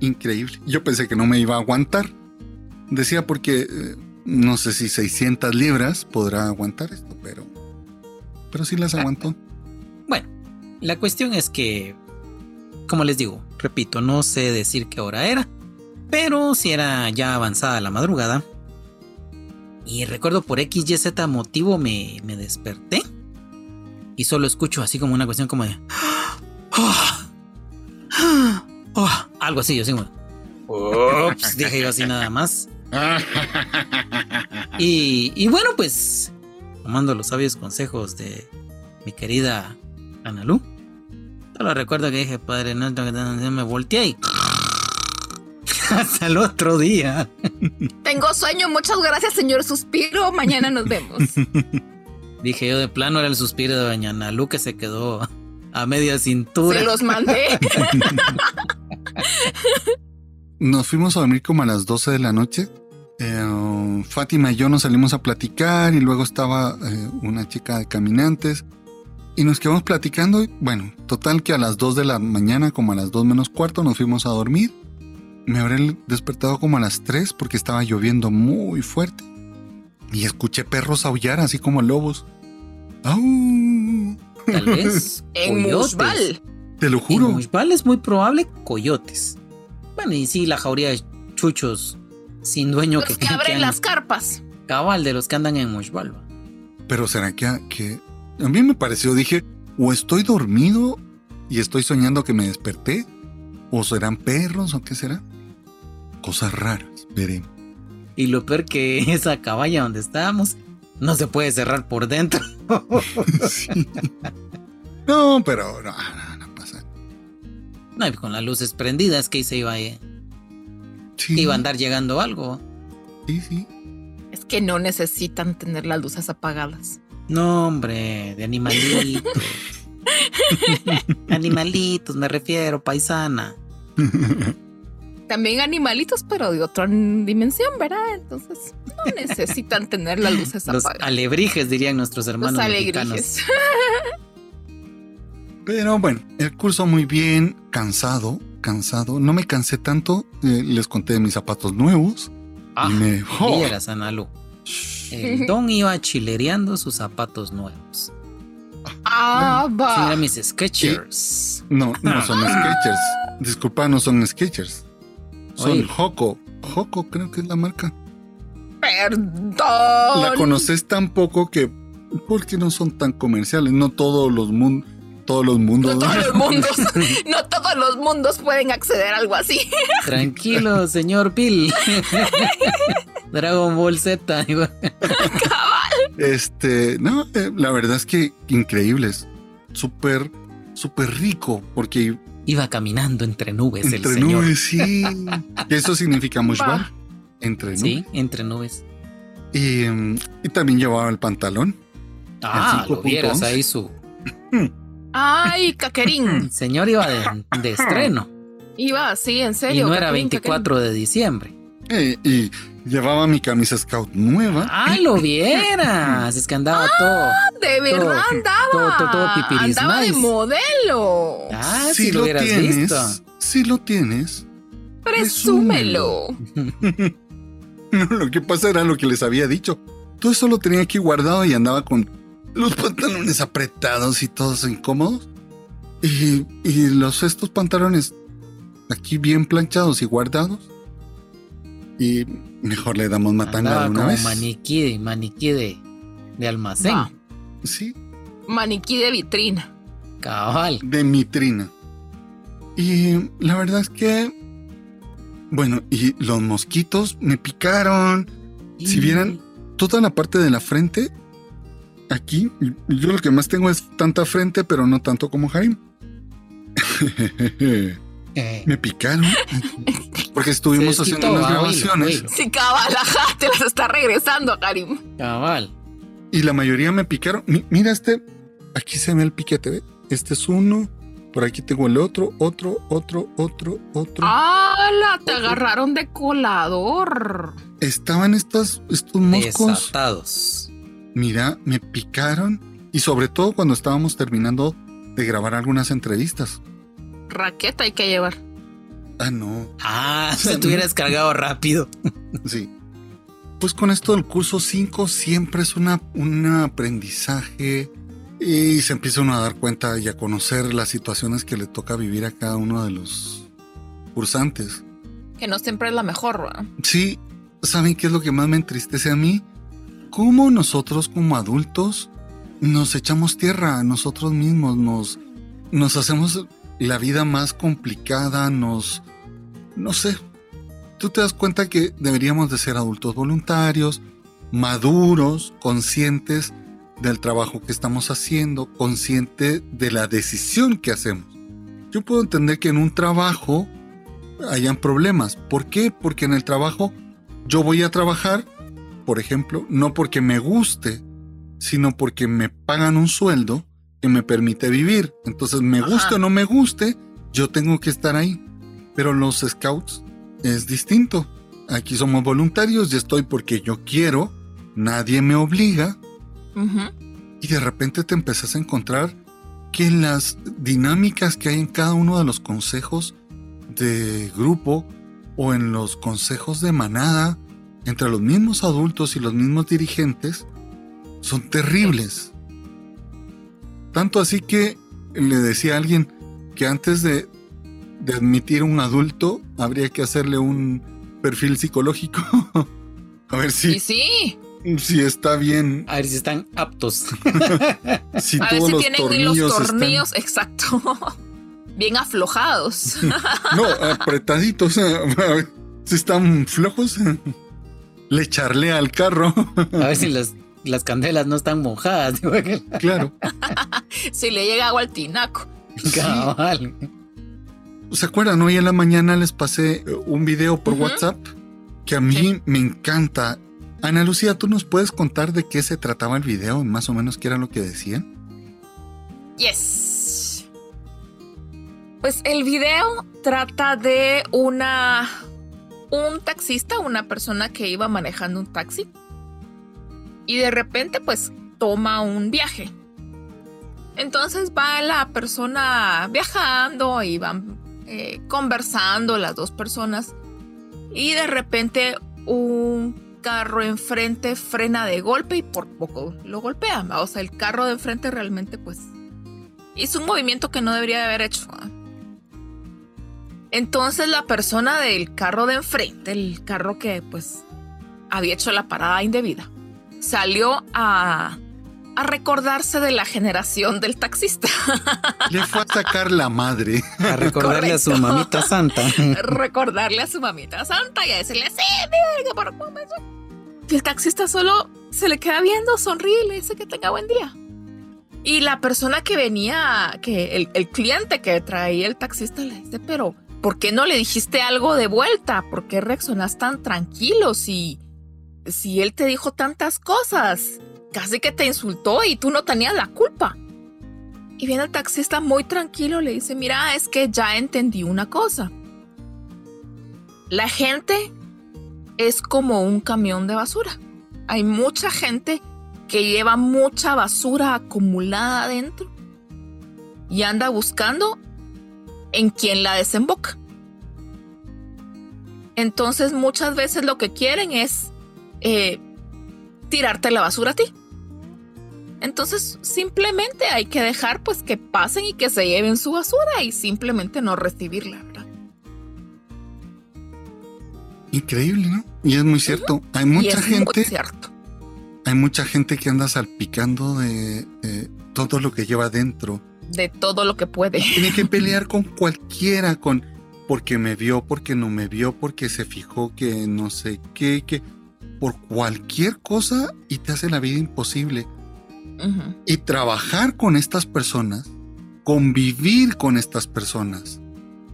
Increíble. Yo pensé que no me iba a aguantar. Decía porque eh, no sé si 600 libras podrá aguantar esto, pero. Pero sí las aguantó. La cuestión es que, como les digo, repito, no sé decir qué hora era, pero si era ya avanzada la madrugada. Y recuerdo por X, Y, Z motivo me, me desperté. Y solo escucho así como una cuestión como de... "Ah, algo así, yo así como... Ups, dije yo así nada más. Y, y bueno, pues, tomando los sabios consejos de mi querida Analú, solo recuerdo que dije, Padre Nuestro, que haciendo?", me volteé y... Hasta el otro día. Tengo sueño, muchas gracias, señor Suspiro. Mañana nos vemos. Dije yo, de plano era el suspiro de Doña Analú que se quedó a media cintura. Se los mandé. Nos fuimos a dormir como a las 12 de la noche. Eh, Fátima y yo nos salimos a platicar y luego estaba eh, una chica de caminantes y nos quedamos platicando. y, Bueno, total que a las 2 de la mañana, como a las 2 menos cuarto, nos fuimos a dormir. Me habré despertado como a las 3 porque estaba lloviendo muy fuerte. Y escuché perros aullar así como lobos. ¡Au! Tal vez. En coyotes. Mushbal. Te lo En juro. Mushbal es muy probable coyotes. Bueno, y sí, la jauría de chuchos sin dueño Los que, que abren las carpas. cabal de los que andan en Mushbal. Pero será que, que a mí me pareció, dije, o estoy dormido y estoy soñando que me desperté, o serán perros o qué será. Cosas raras, veremos. Y lo peor que esa caballa donde estábamos no se puede cerrar por dentro. Sí. No, pero no, no, no pasa. No, y con las luces prendidas que se iba a, Sí, iba a andar llegando algo. Sí, sí. Es que no necesitan tener las luces apagadas. No, hombre, de animalitos. animalitos, me refiero, paisana. También animalitos, pero de otra dimensión, ¿verdad? Entonces no necesitan tener las luces Los apagadas. alebrijes, dirían nuestros hermanos Los mexicanos. alegrijes. Pero bueno, el curso muy bien, cansado, cansado. No me cansé tanto. eh, les conté de mis zapatos nuevos. Ah, y me. ¡Oh! vieras, Analu. El don iba chilereando sus zapatos nuevos. Ah, va. eran mis Skechers. No, no son Skechers. Disculpa, no son Skechers. Son Oye. Hoco creo que es la marca. Perdón. La conoces tan poco que porque no son tan comerciales. No todos los mundos, todos los mundos. No todos los mundos, no todos los mundos pueden acceder a algo así. Tranquilo, señor Bill. Dragon Ball Z. digo. Este, no, eh, la verdad es que increíbles, súper, súper rico porque Iba caminando entre nubes entre el señor. nubes, sí. Eso significa mushbar, entre nubes. Sí, entre nubes. Y, mm, y también llevaba el pantalón. Ah, lo vieras ahí su Ay, Caquerín. señor iba de, de estreno Iba así, en y serio. no era Caquerín, 24 de diciembre. Eh, y llevaba mi camisa scout nueva. Ah, lo vieras, es que andaba todo. Caquerín. De verdad Todo- andaba. todo- todo- todo pipiris andaba de modelo. Ah, si si lo lo hubieras tienes, visto. si lo tienes. Presúmelo. No, lo que pasa era lo que les había dicho. Todo eso lo tenía aquí guardado y andaba con los pantalones apretados y todos incómodos. Y, y los estos pantalones aquí bien planchados y guardados. Y mejor le damos matanga Andaba de una como vez. maniquí, de- maniquí de, de almacén. Sí, Maniquí de vitrina. Cabal. de mitrina. Y la verdad es que, bueno, y los mosquitos me picaron. Si vieran toda la parte de la frente, aquí, yo lo que más tengo es tanta frente, pero no tanto como Harim. Eh, me picaron. Porque estuvimos haciendo unas grabaciones. Sí, cabal, ajá, te las está regresando, Karim. Cabal. y la mayoría me picaron. Mi- mira este, aquí se ve el piquete, ¿ve? este es uno, por aquí tengo el otro, otro, otro, otro, otro. ¡Hala! Te agarraron de colador. Estaban estas, estos moscos. Desatados. Mira, me picaron. Y sobre todo cuando estábamos terminando de grabar algunas entrevistas. Raqueta hay que llevar. Ah, no. Ah, se te hubiera descargado rápido. Sí. Pues con esto del curso 5 siempre es una, un aprendizaje y se empieza uno a dar cuenta y a conocer las situaciones que le toca vivir a cada uno de los cursantes. Que no siempre es la mejor, ¿verdad? Sí, ¿saben qué es lo que más me entristece a mí? Cómo nosotros como adultos nos echamos tierra a nosotros mismos, nos, nos hacemos la vida más complicada, nos... no sé. Tú te das cuenta que deberíamos de ser adultos voluntarios, maduros, conscientes del trabajo que estamos haciendo, consciente de la decisión que hacemos. Yo puedo entender que en un trabajo hayan problemas. ¿Por qué? Porque en el trabajo yo voy a trabajar, por ejemplo, no porque me guste, sino porque me pagan un sueldo que me permite vivir. Entonces, me guste o no me guste, yo tengo que estar ahí. Pero los scouts es distinto. Aquí somos voluntarios y estoy porque yo quiero, nadie me obliga. Y de repente te empezás a encontrar que las dinámicas que hay en cada uno de los consejos de grupo o en los consejos de manada, entre los mismos adultos y los mismos dirigentes, son terribles. Tanto así que le decía a alguien que antes de, de admitir un adulto habría que hacerle un perfil psicológico. a ver si, sí. si está bien. A ver si están aptos. si a ver todos si los tienen tornillos, los están- tornillos, exacto. Bien aflojados. No, apretaditos. A ver si están flojos. Le charlé al carro. A ver si las, las candelas no están mojadas. claro. si le llega agua al tinaco. Cabal. ¿Se acuerdan? Hoy en la mañana les pasé eh, un video por. WhatsApp que a mí Sí. me encanta. Ana Lucía, ¿tú nos puedes contar de qué se trataba el video? Más o menos qué era lo que decían. Yes. Pues el video trata de una un taxista, una persona que iba manejando un taxi y de repente pues toma un viaje. Entonces va la persona viajando y van eh, conversando las dos personas y de repente un carro enfrente frena de golpe y por poco lo golpea. O sea, el carro de enfrente realmente pues hizo un movimiento que no debería de haber hecho. Entonces la persona del carro de enfrente, el carro que pues había hecho la parada indebida, salió a, a recordarse de la generación del taxista, Le fue a sacar la madre. A recordarle a su mamita santa. recordarle a su mamita santa y a decirle, sí, mira, por un momento". Y el taxista solo se le queda viendo, sonríe y le dice que tenga buen día. Y la persona que venía, que el, el cliente que traía el taxista le dice, pero ¿por qué no le dijiste algo de vuelta? ¿Por qué reaccionas tan tranquilo si, si él te dijo tantas cosas? Casi que te insultó y tú no tenías la culpa. Y viene el taxista muy tranquilo, le dice, mira, es que ya entendí una cosa. La gente es como un camión de basura. Hay mucha gente que lleva mucha basura acumulada adentro y anda buscando en quien la desemboca. Entonces muchas veces lo que quieren es eh, tirarte la basura a ti. Entonces simplemente hay que dejar pues que pasen y que se lleven su basura y simplemente no recibirla, ¿verdad? Increíble, ¿no? Y es muy cierto. Hay mucha gente. cierto. Hay mucha gente que anda salpicando de, de todo lo que lleva dentro. De todo lo que puede. Tiene que pelear con cualquiera, con porque me vio, porque no me vio, porque se fijó que no sé qué, que por cualquier cosa y te hace la vida imposible. Y trabajar con estas personas, convivir con estas personas,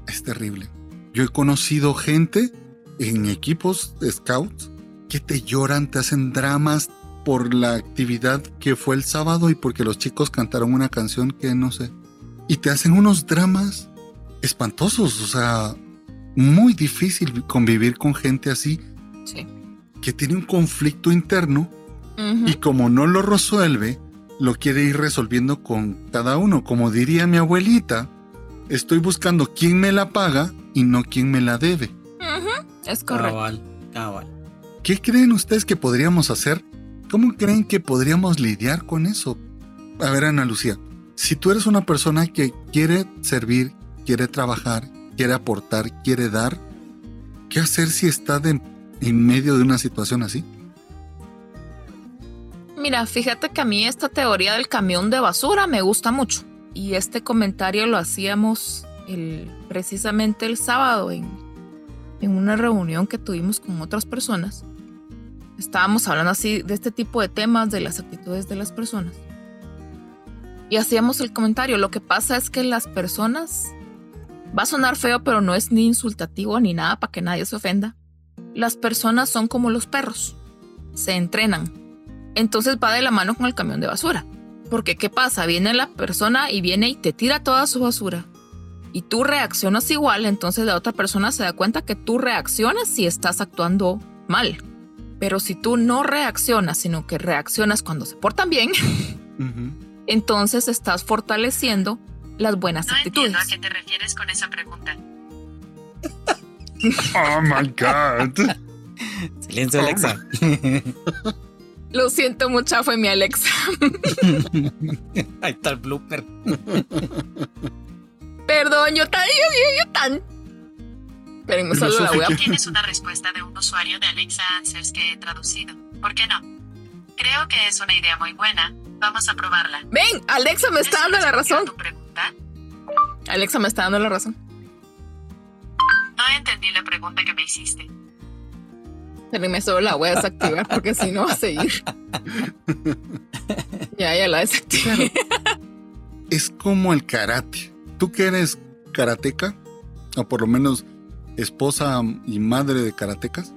es terrible. Yo he conocido gente en equipos de scouts que te lloran, te hacen dramas por la actividad que fue el sábado y porque los chicos cantaron una canción que no sé. y te hacen unos dramas espantosos, o sea, muy difícil convivir con gente así Sí. que tiene un conflicto interno y como no lo resuelve, lo quiere ir resolviendo con cada uno. Como diría mi abuelita, estoy buscando quién me la paga y no quién me la debe. Es correcto. Cabal, cabal. ¿Qué creen ustedes que podríamos hacer? ¿Cómo creen que podríamos lidiar con eso? A ver, Ana Lucía, si tú eres una persona que quiere servir, quiere trabajar, quiere aportar, quiere dar, ¿qué hacer si está en medio de una situación así? Mira, fíjate que a mí esta teoría del camión de basura me gusta mucho. Y este comentario lo hacíamos precisamente el sábado en una reunión que tuvimos con otras personas. Estábamos hablando así de este tipo de temas, de las actitudes de las personas. Y hacíamos el comentario, lo que pasa es que las personas, va a sonar feo, pero no es ni insultativo ni nada para que nadie se ofenda. Las personas son como los perros, se entrenan entonces va de la mano con el camión de basura. Porque ¿qué pasa? Viene la persona y viene y te tira toda su basura. Y tú reaccionas igual, entonces la otra persona se da cuenta que tú reaccionas si estás actuando mal. Pero si tú no reaccionas, sino que reaccionas cuando se portan bien, entonces estás fortaleciendo las buenas No actitudes. entiendo a qué te refieres con esa pregunta. Oh my God. Silencio, Alexa. Lo siento mucha, fue mi Alexa. Ahí está el blooper. Perdón, yo tan, yo, yo, yo tan. Espérenme, solo la voy a Tienes una respuesta de un usuario de Alexa Answers que he traducido. ¿Por qué no? Creo que es una idea muy buena. Vamos a probarla. Ven, Alexa me está ¿Eso dando la razón. tu pregunta? Alexa me está dando la razón. No entendí la pregunta que me hiciste. Espérenme, solo la voy a desactivar porque si no va a seguir. ya, ya la desactivé. Es como el karate. Tú que eres karateca, o por lo menos esposa y madre de karatecas,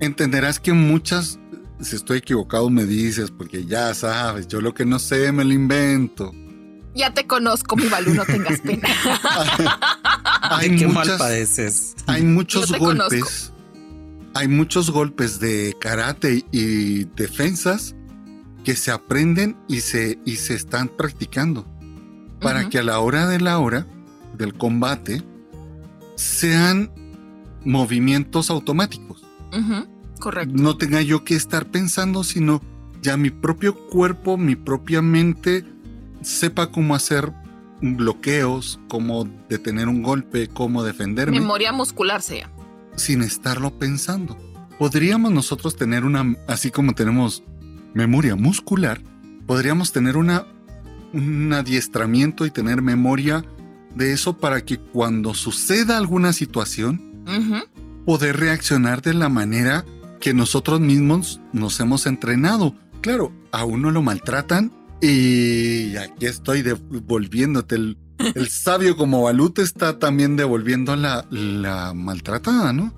entenderás que muchas, si estoy equivocado me dices, porque ya sabes, yo lo que no sé me lo invento. Ya te conozco, mi Balú, no tengas pena. Hay ¿De qué mal padeces? hay muchos Yo te golpes. Hay muchos golpes de karate y defensas que se aprenden y se, y se están practicando para que a la hora de la hora del combate sean movimientos automáticos. Correcto. No tenga yo que estar pensando, sino ya mi propio cuerpo, mi propia mente sepa cómo hacer bloqueos, cómo detener un golpe, cómo defenderme Memoria muscular se llama. sin estarlo pensando. Podríamos nosotros tener una, así como tenemos memoria muscular, podríamos tener una, un adiestramiento y tener memoria de eso para que cuando suceda alguna situación, Ujú, poder reaccionar de la manera que nosotros mismos nos hemos entrenado. Claro, a uno lo maltratan y aquí estoy devolviéndote. El, el sabio como Balú te está también devolviendo la, la maltratada, ¿no?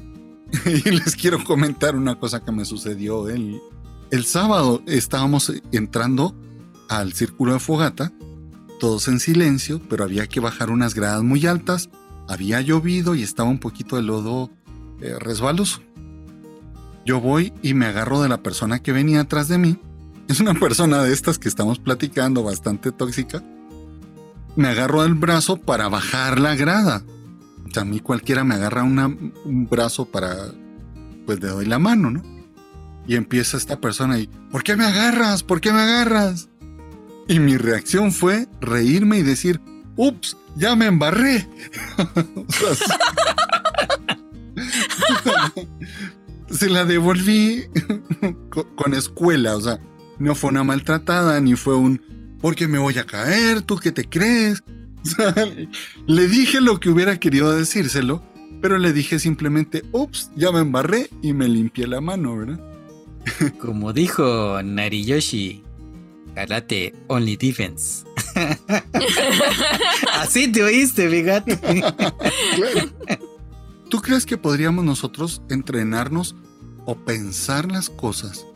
y les quiero comentar una cosa que me sucedió el, el sábado. Estábamos entrando al círculo de fogata, todos en silencio, pero había que bajar unas gradas muy altas. Había llovido y estaba un poquito de lodo eh, resbaloso. Yo voy y me agarro de la persona que venía atrás de mí. Es una persona de estas que estamos platicando, bastante tóxica. Me agarro del brazo para bajar la grada. O a mí cualquiera me agarra un brazo para, pues le doy la mano, ¿no? Y empieza esta persona y, ¿por qué me agarras? ¿Por qué me agarras? Y mi reacción fue reírme y decir, ups, ya me embarré. Se la devolví co- con escuela, o sea, no fue una maltratada, ni fue un, porque me voy a caer? ¿Tú qué te crees? Le dije lo que hubiera querido decírselo, pero le dije simplemente, ups, ya me embarré y me limpié la mano, ¿verdad? Como dijo Nariyoshi, karate only defense. Así te oíste, fíjate. Claro. ¿Tú crees que podríamos nosotros entrenarnos o pensar las cosas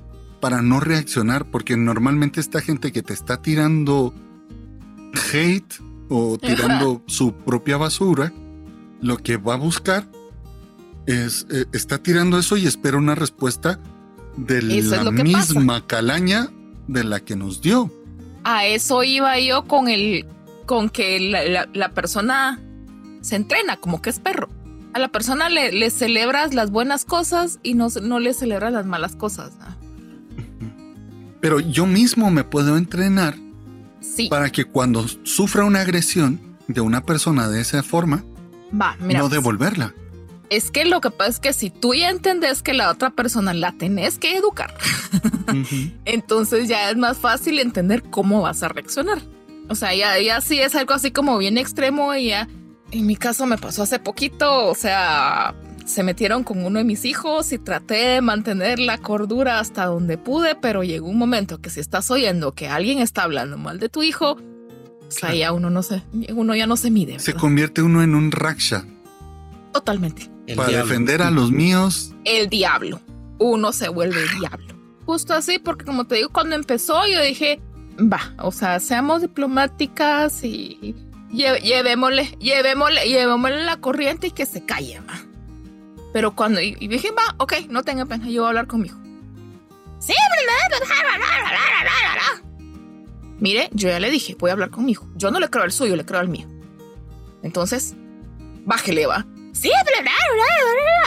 para no reaccionar? Porque normalmente esta gente que te está tirando hate o tirando su propia basura, lo que va a buscar es, eh, está tirando eso y espera una respuesta de la misma calaña de la que nos dio. A eso iba yo con el, con que la, persona se entrena como que es perro. A la persona le, celebras las buenas cosas y no, no le celebras las malas cosas. Pero yo mismo me puedo entrenar para que cuando sufra una agresión de una persona de esa forma, Va, no devolverla. Es que lo que pasa es que si tú ya entendés que la otra persona la tenés que educar, entonces ya es más fácil entender cómo vas a reaccionar. O sea, ya, ya sí es algo así como bien extremo y ya en mi caso me pasó hace poquito, o sea, se metieron con uno de mis hijos y traté de mantener la cordura hasta donde pude, pero llegó un momento que si estás oyendo que alguien está hablando mal de tu hijo, o sea, ya uno no se, uno ya no se mide. Se convierte uno en un raksha. Totalmente. Para defender a los míos. El diablo. Uno se vuelve el diablo. Justo así, porque como te digo, cuando empezó yo dije, va, o sea, seamos diplomáticas y llevémosle, llevémosle, llevémosle la corriente y que se calle, va. Pero cuando y, dije, va, ok, no tenga pena, yo voy a hablar con mi hijo. Sí, Mire, yo ya le dije, voy a hablar con mi hijo. Yo no le creo al suyo, le creo al mío. Entonces, bájele, va. Sí,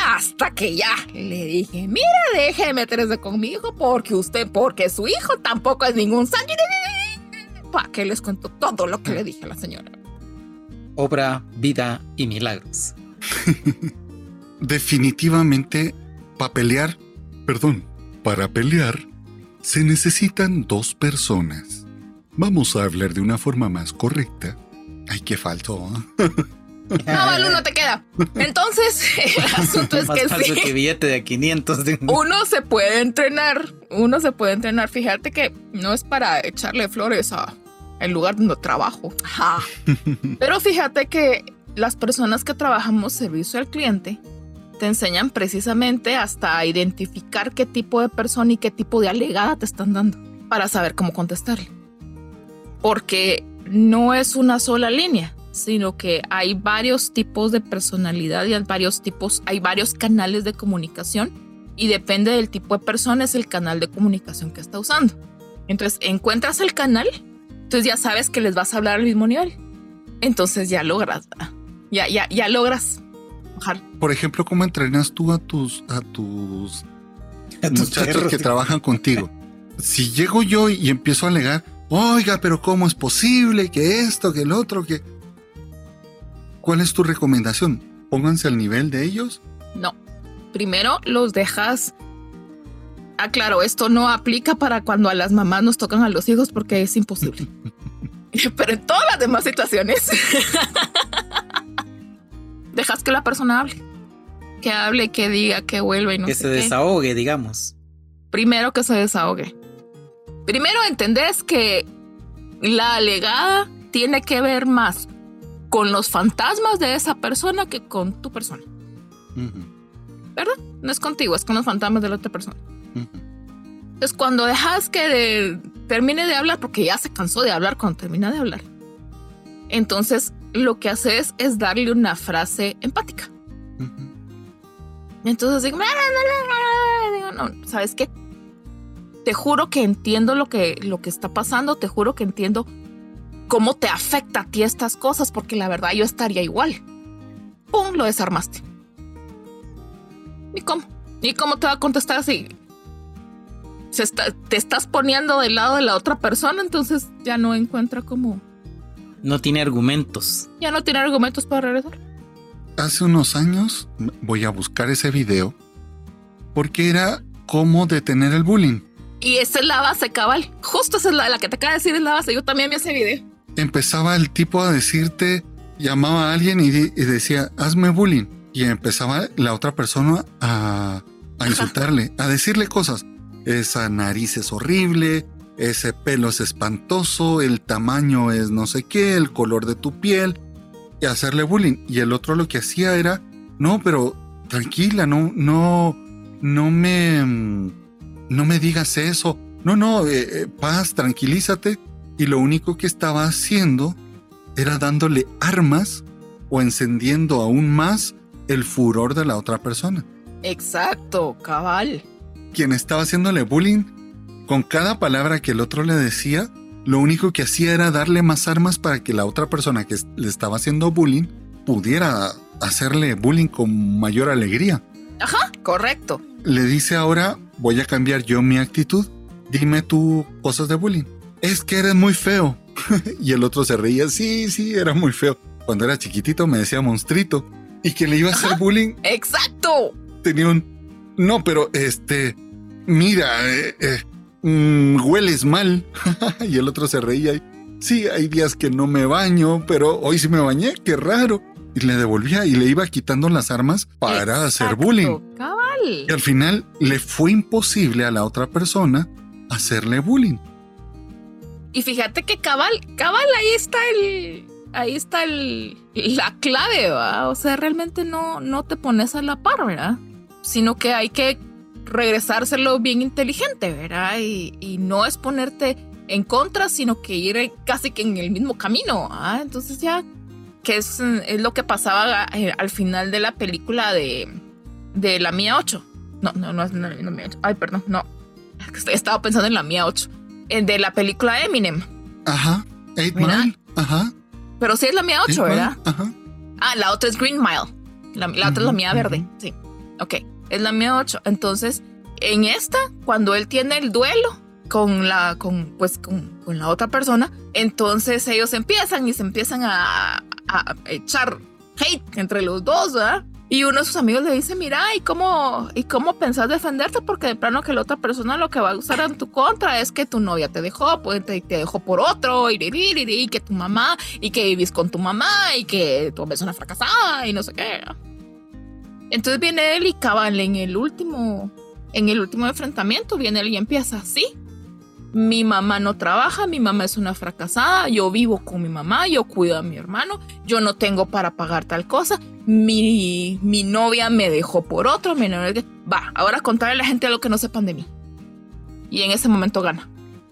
hasta que ya le dije, mira, deje de meterse con mi hijo porque usted, porque su hijo tampoco es ningún sangre. ¿Para qué les cuento todo lo que le dije a la señora? Obra, vida y milagros. Definitivamente, para pelear, perdón, para pelear, se necesitan dos personas. Vamos a hablar de una forma más correcta. Ay, qué faltó. No, Balú, no te queda. Entonces, el asunto es que sí. que billete de 500. Uno se puede entrenar. Uno se puede entrenar. Fíjate que no es para echarle flores a el lugar donde trabajo. Pero fíjate que las personas que trabajamos servicio al cliente te enseñan precisamente hasta identificar qué tipo de persona y qué tipo de alegada te están dando para saber cómo contestarle. Porque no es una sola línea sino que hay varios tipos de personalidad y hay varios tipos, hay varios canales de comunicación y depende del tipo de persona es el canal de comunicación que está usando. Entonces, encuentras el canal, entonces ya sabes que les vas a hablar al mismo nivel. Entonces ya logras, ya, ya, ya logras bajar. Por ejemplo, ¿cómo entrenas tú a tus, a tus, muchachos que trabajan contigo? si llego yo y empiezo a alegar, oiga, pero ¿cómo es posible que esto, que el otro, que ¿Cuál es tu recomendación? ¿Pónganse al nivel de ellos? No. Primero los dejas. Ah, claro, esto no aplica para cuando a las mamás nos tocan a los hijos porque es imposible. Pero en todas las demás situaciones, dejas que la persona hable. Que hable, que diga, que vuelva y no que se desahogue, digamos. Primero que se desahogue. Primero entendés que la alegada tiene que ver más con los fantasmas de esa persona que con tu persona. ¿Verdad? No es contigo, es con los fantasmas de la otra persona. Entonces, cuando dejas que termine de hablar, porque ya se cansó de hablar cuando termina de hablar, entonces lo que haces es darle una frase empática. Entonces digo, digo, no, ¿sabes qué? Te juro que entiendo lo que, lo que está pasando, te juro que entiendo cómo te afecta a ti estas cosas, porque la verdad yo estaría igual. ¡Pum! Lo desarmaste. ¿Y cómo? ¿Y cómo te va a contestar así? Se te estás poniendo del lado de la otra persona, entonces ya no encuentra cómo. No tiene argumentos. Ya no tiene argumentos para regresar. Hace unos años voy a buscar ese video porque era cómo detener el bullying. Y esa es la base, cabal. Justo esa es la, la que te acaba de decir, es la base. Yo también vi ese video empezaba el tipo a decirte, llamaba a alguien y, decía, hazme bullying. Y empezaba la otra persona a, insultarle, a decirle cosas. Esa nariz es horrible, ese pelo es espantoso, el tamaño es no sé qué, el color de tu piel, y hacerle bullying. Y el otro lo que hacía era, no, pero tranquila, no, no, no me, no me digas eso. No, no, eh, eh, paz, tranquilízate y lo único que estaba haciendo era dándole armas o encendiendo aún más el furor de la otra persona. Exacto, cabal. Quien estaba haciéndole bullying, con cada palabra que el otro le decía, lo único que hacía era darle más armas para que la otra persona que le estaba haciendo bullying pudiera hacerle bullying con mayor alegría. Ajá, correcto. Le dice ahora, voy a cambiar yo mi actitud, dime tú cosas de bullying. Es que eres muy feo. y el otro se reía, sí, sí, era muy feo. Cuando era chiquitito me decía monstrito. Y que le iba a hacer bullying. Exacto. Tenía un... No, pero este... Mira, eh, eh, mm, hueles mal. y el otro se reía. Sí, hay días que no me baño, pero hoy sí me bañé, qué raro. Y le devolvía y le iba quitando las armas para hacer bullying. Cabal. Y al final le fue imposible a la otra persona hacerle bullying. Y fíjate que cabal, cabal, ahí está el, ahí está el, la clave, ¿va? O sea, realmente no, no te pones a la par, ¿verdad? Sino que hay que regresárselo bien inteligente, ¿verdad? Y, y no es ponerte en contra, sino que ir casi que en el mismo camino, ¿ah? Entonces ya, que es, es lo que pasaba eh, al final de la película de, de la Mía 8. No, no, no es la Mía 8. Ay, perdón, no. Estaba pensando en la Mía 8 de la película Eminem. Ajá. Eight Mile. Ajá. Pero sí es la mía 8, ¿verdad? Ajá. Ah, la otra es Green Mile. La, otra es la mía verde. Sí. Ok. Es la mía 8. Entonces, en esta, cuando él tiene el duelo con la, con, pues, con, con la otra persona, entonces ellos empiezan y se empiezan a, a echar hate entre los dos, ¿verdad? Y uno de sus amigos le dice, mira, ¿y cómo, ¿y cómo pensás defenderte? Porque de plano que la otra persona lo que va a usar en tu contra es que tu novia te dejó, pues te, dejó por otro, y, y, que tu mamá, y que vivís con tu mamá, y que tu mamá es una fracasada, y no sé qué. Entonces viene él y cabal en el último, en el último enfrentamiento, viene él y empieza así mi mamá no trabaja, mi mamá es una fracasada, yo vivo con mi mamá, yo cuido a mi hermano, yo no tengo para pagar tal cosa, mi, mi novia me dejó por otro, mi novia, va, ahora contarle a la gente lo que no sepan de mí. Y en ese momento gana.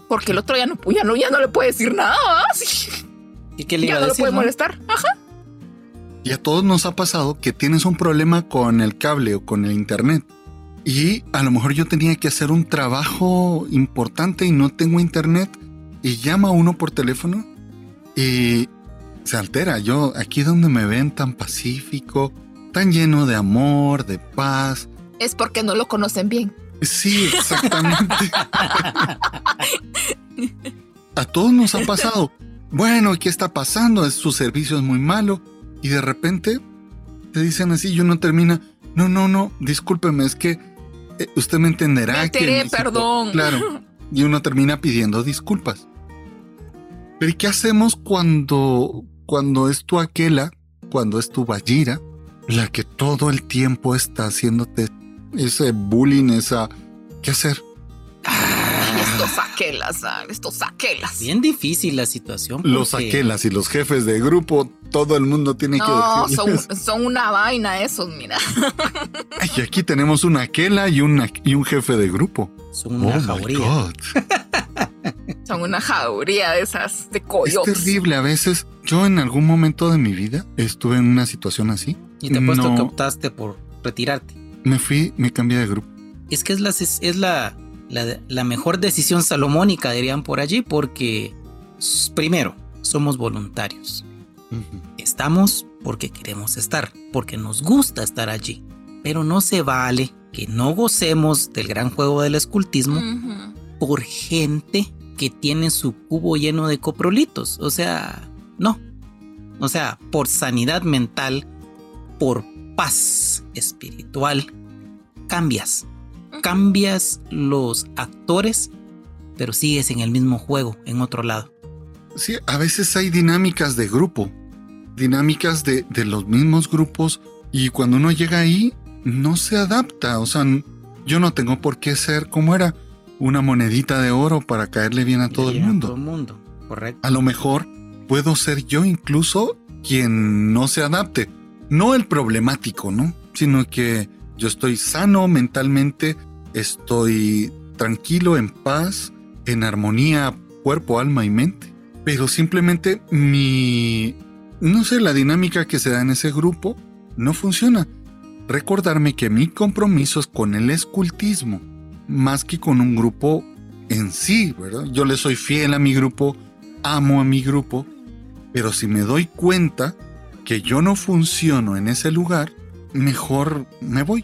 Porque el otro ya no, ya no, ya no le puede decir nada. ¿Y qué le ya iba no a decir, lo puede no? molestar. Ajá. Y a todos nos ha pasado que tienes un problema con el cable o con el internet. Y a lo mejor yo tenía que hacer un trabajo importante y no tengo internet. Y llama uno por teléfono y se altera. Yo aquí donde me ven tan pacífico, tan lleno de amor, de paz. Es porque no lo conocen bien. Sí, exactamente. a todos nos ha pasado. Bueno, ¿qué está pasando? Es, su servicio es muy malo. Y de repente te dicen así y uno termina. No, no, no, discúlpeme, es que usted me entenderá Me que. enteré, necesito-". perdón. Claro. Y uno termina pidiendo disculpas. Pero ¿y qué hacemos cuando, cuando es tu aquela, cuando es tu Bajira, la que todo el tiempo está haciéndote ese bullying, esa. ¿Qué hacer? Estos aquelas, ah, estos aquelas. Bien difícil la situación. Los aquelas y los jefes de grupo, todo el mundo tiene No, que son, son una vaina esos, mira. Y aquí tenemos una aquela y, una, y un jefe de grupo. Son una oh jauría. my God. Son una jauría de esas de Es coyotes. terrible. A veces, yo en algún momento de mi vida estuve en una situación así. Y te apuesto No. que optaste por retirarte. Me fui, me cambié de grupo. Es que es la, es la, la, la mejor decisión salomónica, dirían por allí, porque primero, somos voluntarios. Estamos porque queremos estar, porque nos gusta estar allí. Pero no se vale que no gocemos del gran juego del escultismo por gente que tiene su cubo lleno de coprolitos. O sea, no. O sea, por sanidad mental, por paz espiritual, cambias. Cambias los actores, pero sigues en el mismo juego, en otro lado. Sí, a veces hay dinámicas de grupo, dinámicas de, de los mismos grupos y cuando uno llega ahí no se adapta. O sea, yo no tengo por qué ser como era una monedita de oro para caerle bien a todo el Y a mundo. todo el mundo, correcto. A lo mejor puedo ser yo incluso quien no se adapte. No el problemático, ¿no? Sino que yo estoy sano mentalmente, estoy tranquilo, en paz, en armonía, cuerpo, alma y mente. pero simplemente mi, no sé, la dinámica que se da en ese grupo no funciona. Recordarme que mi compromiso es con el escultismo, más que con un grupo en sí, ¿verdad? Yo le soy fiel a mi grupo, amo a mi grupo, pero si me doy cuenta que yo no funciono en ese lugar, mejor me voy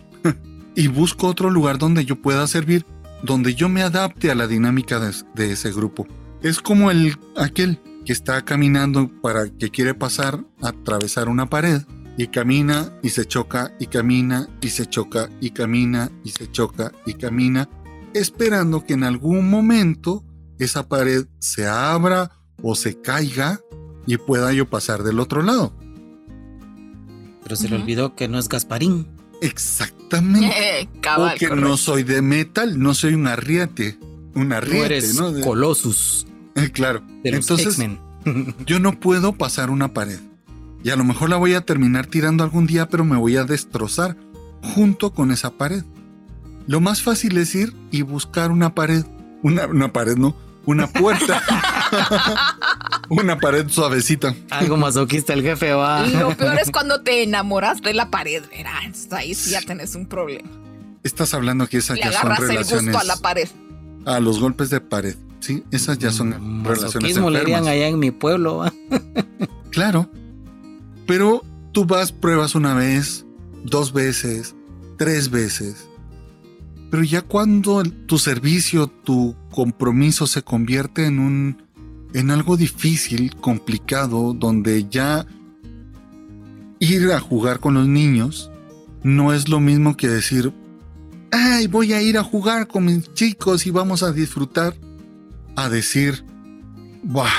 y busco otro lugar donde yo pueda servir, donde yo me adapte a la dinámica de, de ese grupo. Es como el aquel que está caminando para que quiere pasar, atravesar una pared y camina y se choca y camina y se choca y camina y se choca y camina, esperando que en algún momento esa pared se abra o se caiga y pueda yo pasar del otro lado. Pero se le olvidó que no es Gasparín. Exactamente. Eh, cabal, o que no soy de metal, no soy un arriete. Un Tú arriete, eres ¿no? De- Colossus Eh, claro. de los Entonces, yo no puedo pasar una pared. Y a lo mejor la voy a terminar tirando algún día, pero me voy a destrozar junto con esa pared. Lo más fácil es ir y buscar una pared. Una, una pared, no. Una puerta. una pared suavecita. Algo masoquista el jefe va. Lo peor es cuando te enamoras de la pared, verás. Ahí sí ya tenés un problema. Estás hablando que esas Le ya son agarras el relaciones. gusto a la pared. a los golpes de pared. Sí, esas ya son Mm, relaciones Masoquismo le dirían enfermas. allá en mi pueblo. ¿va? Claro. Pero tú vas, pruebas una vez, dos veces, tres veces. Pero ya cuando tu servicio, tu compromiso se convierte en un en algo difícil, complicado, donde ya ir a jugar con los niños no es lo mismo que decir, ay, voy a ir a jugar con mis chicos y vamos a disfrutar, a decir, ¡buah!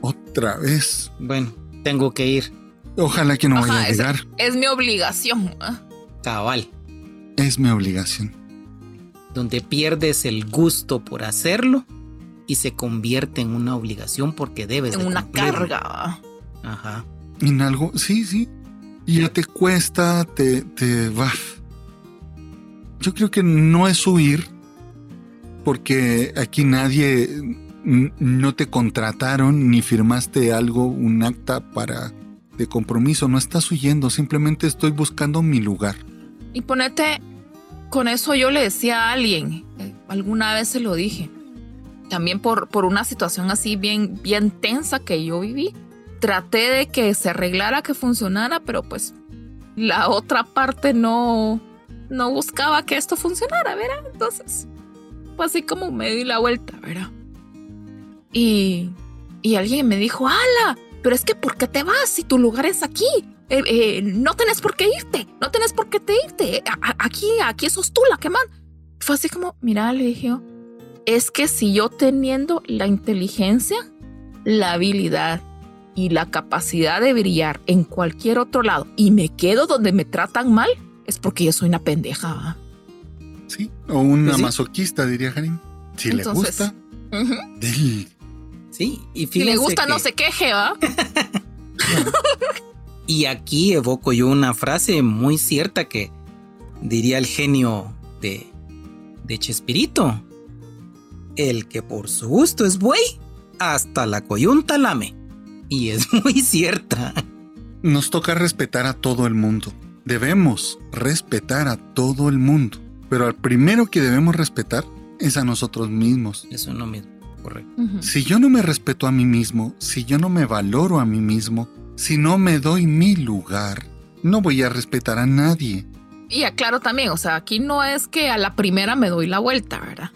Otra vez. Bueno, tengo que ir. Ojalá que no vaya Ajá, a esa- llegar. Es mi obligación. Cabal. Es mi obligación. Donde pierdes el gusto por hacerlo y se convierte en una obligación porque debes En de una cumplirlo. carga. Ajá. En algo, sí, sí. Y ya te cuesta, te, te va. Yo creo que no es huir, porque aquí nadie, no te contrataron ni firmaste algo, un acta para de compromiso. No estás huyendo, simplemente estoy buscando mi lugar. Y ponete, con eso yo le decía a alguien, eh, alguna vez se lo dije, también por, por una situación así bien, bien tensa que yo viví, traté de que se arreglara, que funcionara, pero pues la otra parte no, no buscaba que esto funcionara, ¿verdad? Entonces, pues así como me di la vuelta, ¿verdad? Y, y alguien me dijo, ala, pero es que ¿por qué te vas si tu lugar es aquí? Eh, eh, no tenés por qué irte, no tenés por qué te irte. A- aquí, aquí sos tú la que man. Fue así como, mira, le dije es que si yo teniendo la inteligencia, la habilidad y la capacidad de brillar en cualquier otro lado y me quedo donde me tratan mal, es porque yo soy una pendeja. ¿va? ¿Sí? O una Pues sí. masoquista, diría Karim. Si Entonces, le gusta, del- Sí, y Si le gusta, que- no se queje, ¿va? Y aquí evoco yo una frase muy cierta que diría el genio de, de Chespirito. El que por su gusto es buey, hasta la coyunta lame. Y es muy cierta. Nos toca respetar a todo el mundo. Debemos respetar a todo el mundo. Pero al primero que debemos respetar es a nosotros mismos. Eso no mismo, correcto. Si yo no me respeto a mí mismo, si yo no me valoro a mí mismo, si no me doy mi lugar, no voy a respetar a nadie. Y aclaro también, o sea, aquí no es que a la primera me doy la vuelta, ¿verdad?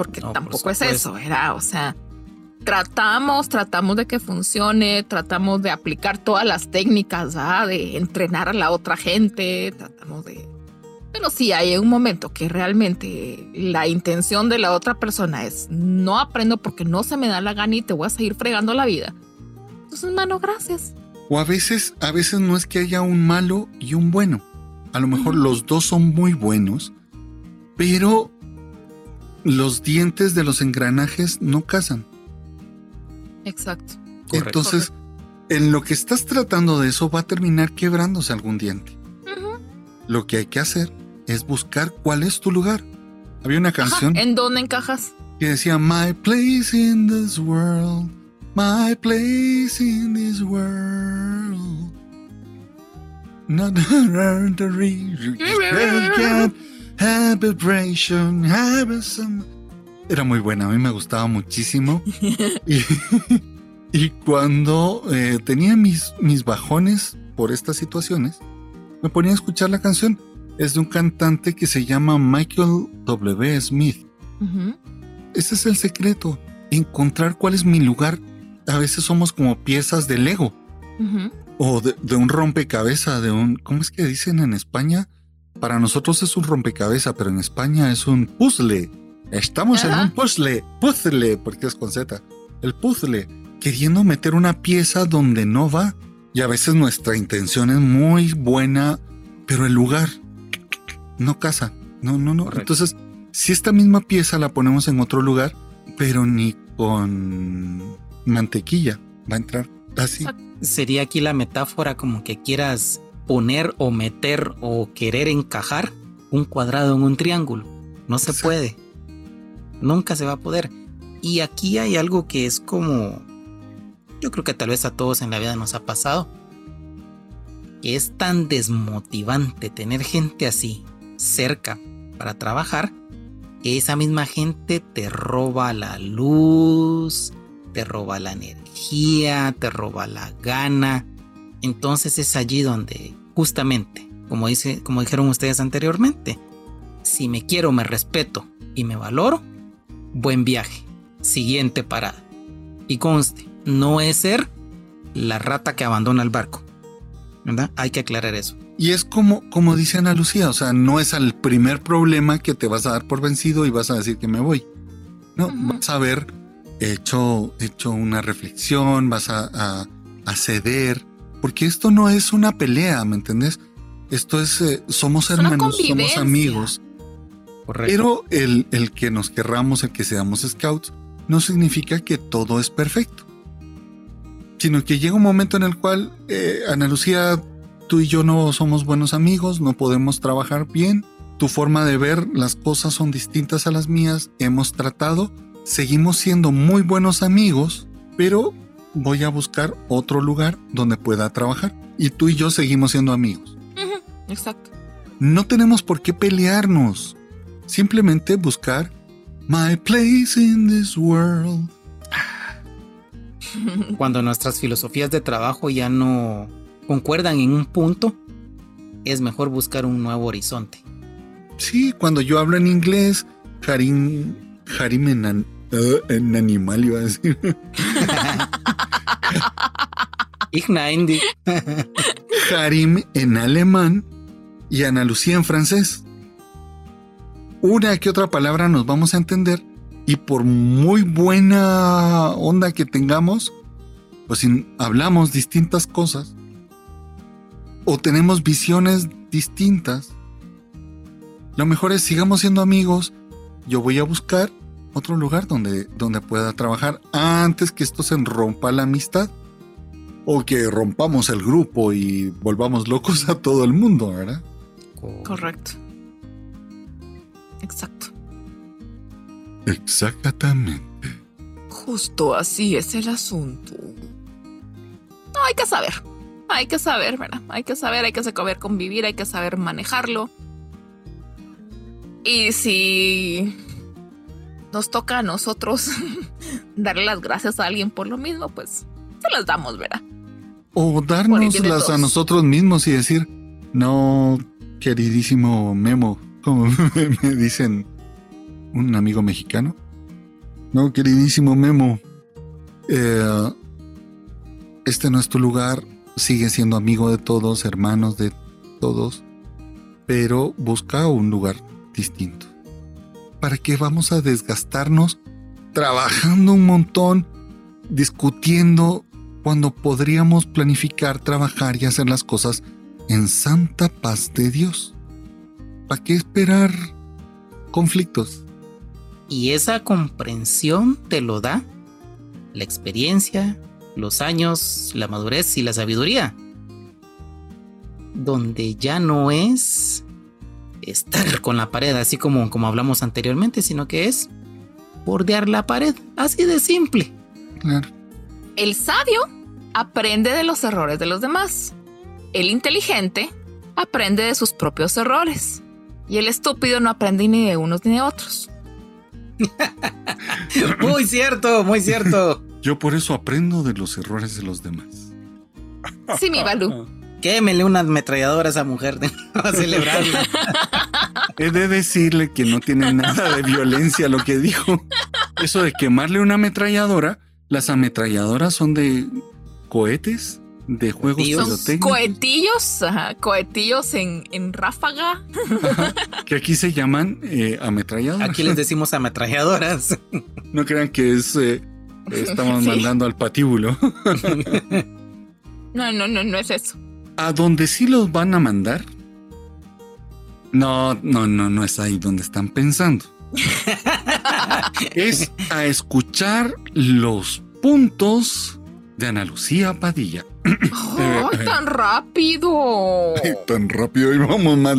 Porque No, por tampoco es eso, ¿verdad? O sea, tratamos, tratamos de que funcione, tratamos de aplicar todas las técnicas, ¿verdad? De entrenar a la otra gente, tratamos de... Pero si hay un momento que realmente la intención de la otra persona es no aprendo porque no se me da la gana y te voy a seguir fregando la vida. Entonces, mano, gracias. O a veces, a veces no es que haya un malo y un bueno. A lo mejor los dos son muy buenos, pero los dientes de los engranajes no casan. Exacto. Correcto. Entonces, en lo que estás tratando de eso va a terminar quebrándose algún diente. Lo que hay que hacer es buscar cuál es tu lugar. Había una Ajá, canción ¿En dónde encajas? que decía My place in this world My place in this world. Not the vibration, Era muy buena, a mí me gustaba muchísimo. y, y cuando eh, tenía mis, mis bajones por estas situaciones, me ponía a escuchar la canción. Es de un cantante que se llama Michael W. Smith. Ese es el secreto, encontrar cuál es mi lugar. A veces somos como piezas de Lego o de, de un rompecabezas, de un... ¿Cómo es que dicen en España? Para nosotros es un rompecabezas, pero en España es un puzzle. Estamos en un puzzle, puzzle, porque es con Z. El puzzle, queriendo meter una pieza donde no va. Y a veces nuestra intención es muy buena, pero el lugar no casa. No, no, no. Correcto. Entonces, si esta misma pieza la ponemos en otro lugar, pero ni con mantequilla va a entrar así. Sería aquí la metáfora como que quieras poner o meter o querer encajar un cuadrado en un triángulo. No se puede. Nunca se va a poder. Y aquí hay algo que es como... Yo creo que tal vez a todos en la vida nos ha pasado. Que es tan desmotivante tener gente así cerca para trabajar que esa misma gente te roba la luz, te roba la energía, te roba la gana. Entonces es allí donde justamente, como, dice, como dijeron ustedes anteriormente, si me quiero, me respeto y me valoro, buen viaje. Siguiente parada. Y conste, no es ser la rata que abandona el barco. ¿Verdad? Hay que aclarar eso. Y es como, como dice Ana Lucía, o sea, no es al primer problema que te vas a dar por vencido y vas a decir que me voy. No, vas a haber hecho, hecho una reflexión, vas a, a- a ceder, porque esto no es una pelea, ¿me entendés? Esto es, eh, somos hermanos, somos amigos, Correcto. pero el, el que nos querramos, el que seamos scouts, no significa que todo es perfecto. Sino que llega un momento en el cual, eh, Ana Lucía, tú y yo no somos buenos amigos, no podemos trabajar bien, tu forma de ver las cosas son distintas a las mías, hemos tratado, seguimos siendo muy buenos amigos, pero voy a buscar otro lugar donde pueda trabajar. Y tú y yo seguimos siendo amigos. Exacto. No tenemos por qué pelearnos. Simplemente buscar my place in this world. Cuando nuestras filosofías de trabajo ya no concuerdan en un punto, es mejor buscar un nuevo horizonte. Sí, cuando yo hablo en inglés, Harim, Harim en, an- eh, en animal iba a decir. Ignaindi. Harim en alemán y Ana Lucía en francés. Una que otra palabra nos vamos a entender y por muy buena onda que tengamos, pues si hablamos distintas cosas o tenemos visiones distintas, lo mejor es sigamos siendo amigos. Yo voy a buscar otro lugar donde, donde pueda trabajar antes que esto se rompa la amistad o que rompamos el grupo y volvamos locos a todo el mundo, ¿verdad? Correcto. Exacto. Exactamente. Justo así es el asunto. No, hay que saber. Hay que saber, ¿verdad? Hay que saber, hay que saber convivir, hay que saber manejarlo. Y si nos toca a nosotros darle las gracias a alguien por lo mismo, pues se las damos, ¿verdad? O dárnoslas a nosotros mismos y decir, no, queridísimo Memo, como me dicen un amigo mexicano. No, queridísimo Memo, eh, este no es tu lugar, sigue siendo amigo de todos, hermanos de todos, pero busca un lugar distinto. ¿Para qué vamos a desgastarnos trabajando un montón, discutiendo, cuando podríamos planificar, trabajar y hacer las cosas en santa paz de Dios? ¿Para qué esperar conflictos? Y esa comprensión te lo da la experiencia, los años, la madurez y la sabiduría. Donde ya no es estar con la pared, así como, como hablamos anteriormente, sino que es bordear la pared, así de simple. Claro. El sabio aprende de los errores de los demás. El inteligente aprende de sus propios errores. Y el estúpido no aprende ni de unos ni de otros. muy cierto, muy cierto. Yo por eso aprendo de los errores de los demás. Sí, mi Balú. Quémele una ametralladora a esa mujer a celebrarla. He de decirle que no tiene nada de violencia lo que dijo. Eso de quemarle una ametralladora, las ametralladoras son de cohetes, de juegos Son cohetillos, ajá, cohetillos en, en ráfaga. que aquí se llaman eh, ametralladoras. Aquí les decimos ametralladoras. No crean que es eh, estamos mandando al patíbulo. no, no, no, no es eso. ¿A dónde sí los van a mandar? No, no, no, no es ahí donde están pensando. es a escuchar los puntos de Ana Lucía Padilla. ¡Oh, tan rápido! tan rápido y vamos más,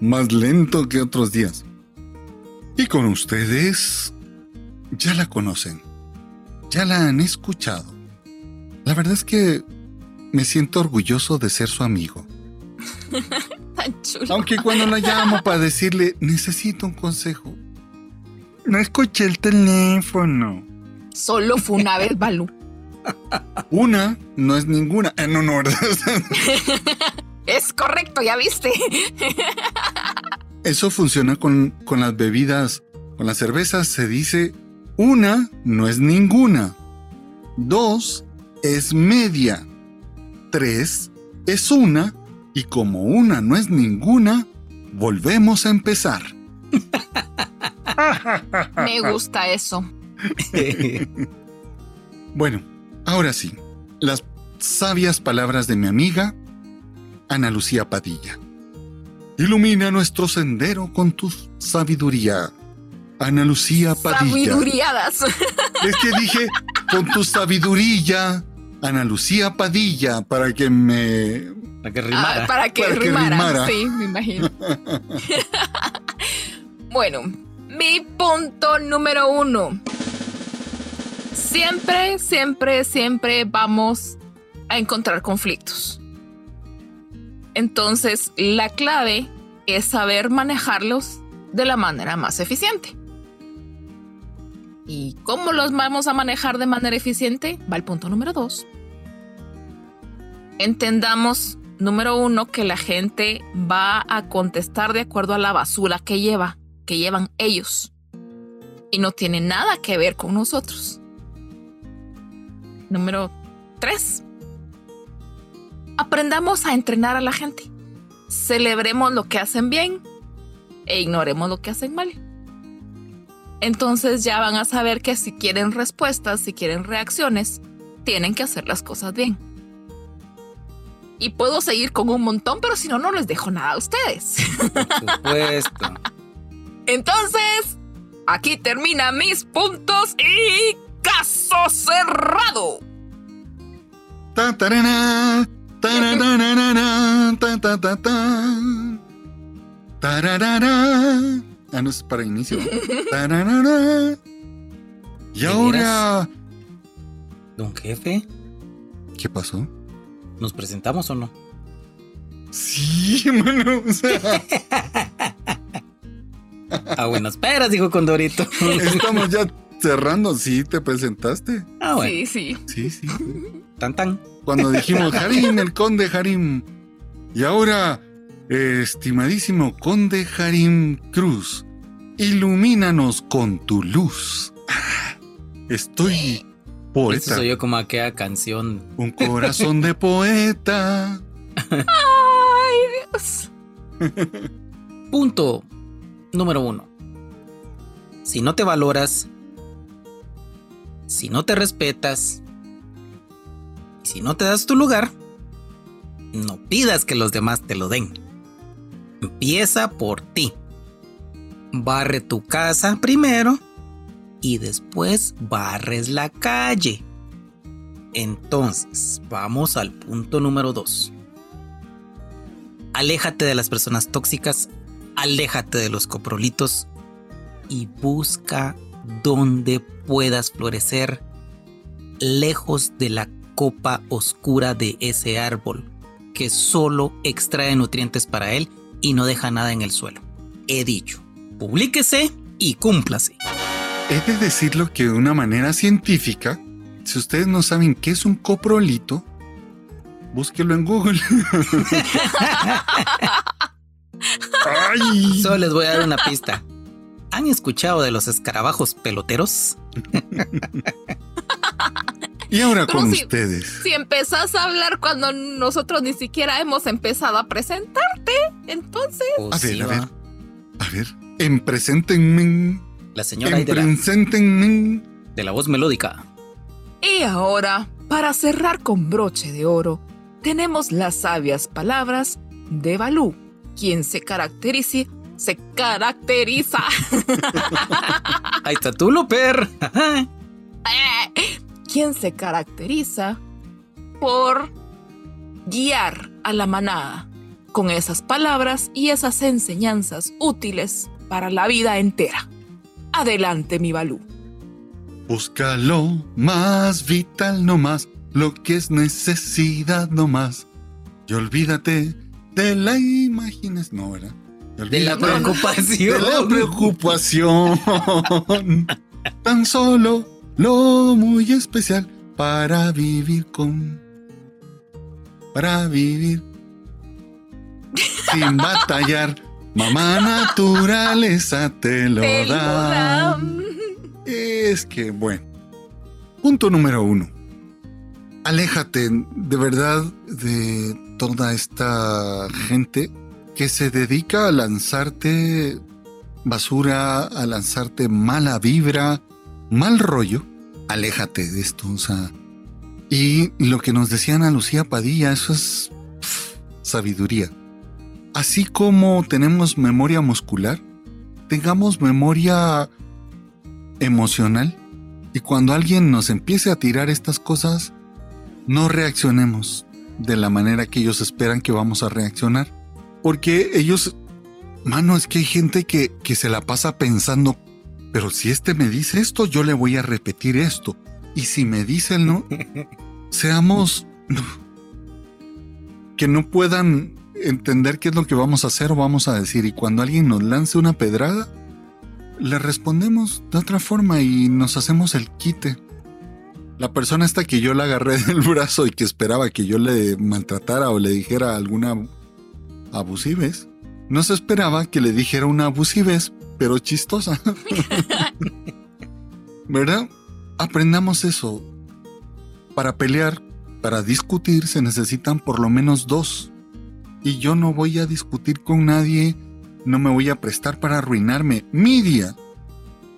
más lento que otros días. Y con ustedes ya la conocen, ya la han escuchado. La verdad es que me siento orgulloso de ser su amigo. Tan chulo. Aunque cuando la llamo para decirle, necesito un consejo, no escuché el teléfono. Solo fue una vez, Balú. Una no es ninguna. Eh, no, no, ¿verdad? es correcto, ya viste. Eso funciona con, con las bebidas. Con las cervezas se dice una no es ninguna. Dos es media. Tres es una. Y como una no es ninguna, volvemos a empezar. Me gusta eso. bueno, ahora sí, las sabias palabras de mi amiga Ana Lucía Padilla. Ilumina nuestro sendero con tu sabiduría. Ana Lucía Padilla. Sabiduriadas. Es que dije con tu sabiduría, Ana Lucía Padilla, para que me. Para que rimara. Ah, para que, Para que rimara. Sí, me imagino. bueno, mi punto número uno. Siempre, siempre, siempre vamos a encontrar conflictos. Entonces, la clave es saber manejarlos de la manera más eficiente. ¿Y cómo los vamos a manejar de manera eficiente? Va el punto número dos. Entendamos, número uno, que la gente va a contestar de acuerdo a la basura que lleva, que llevan ellos. Y no tiene nada que ver con nosotros. Número tres. Aprendamos a entrenar a la gente. Celebremos lo que hacen bien e ignoremos lo que hacen mal. Entonces ya van a saber que si quieren respuestas, si quieren reacciones, tienen que hacer las cosas bien. Y puedo seguir con un montón, pero si no, no les dejo nada a ustedes. Por supuesto. Entonces, aquí terminan mis puntos y caso cerrado. Ah, no es para inicio. Tararara. Y ¿De ahora. Don jefe, ¿Qué pasó? ¿nos presentamos o no? Sí, mano. O sea, A buenas peras, dijo Condorito. estamos ya cerrando. Sí, te presentaste. Ah, bueno. Sí, sí. Sí, sí. Tan tan. Cuando dijimos Harim, el conde Harim. Y ahora, estimadísimo conde Harim Cruz, ilumínanos con tu luz. Estoy Eso poeta. soy yo como aquella canción. Un corazón de poeta. Ay, Dios. Punto número uno. Si no te valoras, si no te respetas, si no te das tu lugar, no pidas que los demás te lo den. Empieza por ti. Barre tu casa primero y después barres la calle. Entonces, vamos al punto número dos. Aléjate de las personas tóxicas, aléjate de los coprolitos y busca donde puedas florecer lejos de la copa oscura de ese árbol, que solo extrae nutrientes para él y no deja nada en el suelo. He dicho, publíquese y cúmplase. He de decirlo que de una manera científica, si ustedes no saben qué es un coprolito, búsquelo en Google. Ay. Solo les voy a dar una pista. ¿Han escuchado de los escarabajos peloteros? Y ahora Pero con si- ustedes. Si empezás a hablar cuando nosotros ni siquiera hemos empezado a presentarte, entonces. Pues A ver, sí, a ver. A ver, en preséntenme. La señora En de la, de la voz melódica. Y ahora, para cerrar con broche de oro, tenemos las sabias palabras de Balú, quien se caracteriza. Se caracteriza. Ahí está tú, Luper. quien se caracteriza por guiar a la manada con esas palabras y esas enseñanzas útiles para la vida entera. Adelante, mi Balú. Busca lo más vital no más, lo que es necesidad no más. Y olvídate de la imaginación. No, ¿verdad? De la preocupación. de la preocupación. Tan solo lo muy especial para vivir con. Para vivir sin batallar. Mamá naturaleza te lo Te lo da. da. Es que, bueno. Punto número uno. Aléjate de verdad de toda esta gente que se dedica a lanzarte basura, a lanzarte mala vibra, mal rollo. Aléjate de esto, o sea. Y lo que nos decía Ana Lucía Padilla, eso es sabiduría. Así como tenemos memoria muscular, tengamos memoria emocional y cuando alguien nos empiece a tirar estas cosas, no reaccionemos de la manera que ellos esperan que vamos a reaccionar. Porque ellos, mano, es que hay gente que, que se la pasa pensando, pero si este me dice esto, yo le voy a repetir esto. Y si me dice el no, seamos que no puedan entender qué es lo que vamos a hacer o vamos a decir. Y cuando alguien nos lance una pedrada, le respondemos de otra forma y nos hacemos el quite. La persona esta que yo la agarré del brazo y que esperaba que yo le maltratara o le dijera alguna abusives, no se esperaba que le dijera una abusives, pero chistosa. ¿Verdad? Aprendamos eso. Para pelear, para discutir, se necesitan por lo menos dos. Y yo no voy a discutir con nadie no me voy a prestar para arruinarme mi día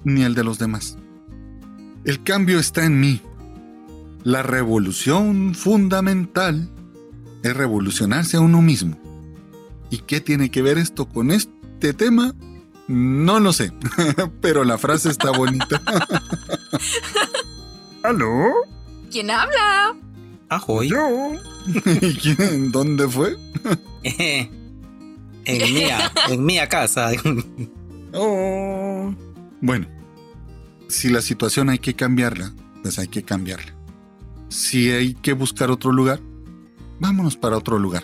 ni el de los demás. El cambio está en mí. La revolución fundamental es revolucionarse a uno mismo. ¿Y qué tiene que ver esto con este tema? No lo sé, pero la frase está bonita. ¿Aló? ¿Quién habla? Ajoy. ¿Yo? ¿Y quién? ¿Dónde fue? en mía, en mía casa. Oh. Bueno, si la situación hay que cambiarla, pues hay que cambiarla. Si hay que buscar otro lugar, vámonos para otro lugar.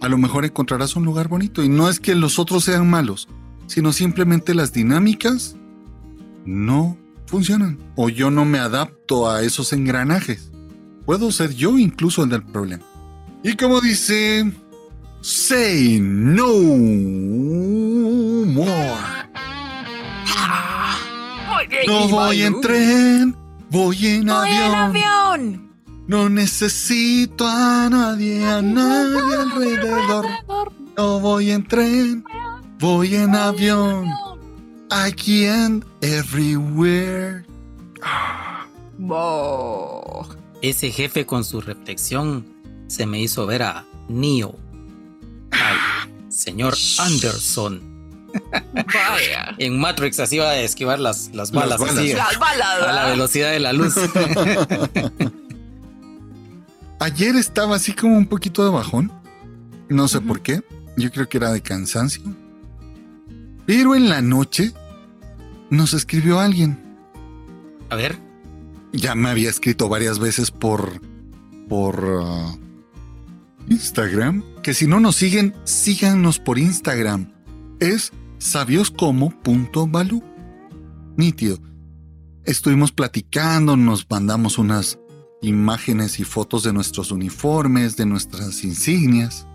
A lo mejor encontrarás un lugar bonito y no es que los otros sean malos, sino simplemente las dinámicas no funcionan o yo no me adapto a esos engranajes. Puedo ser yo incluso el del problema. Y como dice, say no more. No voy en tren, voy en Voy en avión. No necesito a nadie, a nadie alrededor. No voy en tren, voy en avión. Aquí and everywhere. Bo. Ese jefe con su reflexión se me hizo ver a Neo. Al señor Anderson. Vaya. En Matrix así va a esquivar las, las balas, balas. así, Las balas. a la velocidad de la luz. Ayer estaba así como un poquito de bajón. No sé por qué. Yo creo que era de cansancio. Pero en la noche nos escribió alguien. A ver, ya me había escrito varias veces por, por uh, Instagram. Que si no nos siguen, síganos por Instagram. Es sabioscomo.balu. Nítido. Estuvimos platicando, nos mandamos unas imágenes y fotos de nuestros uniformes, de nuestras insignias.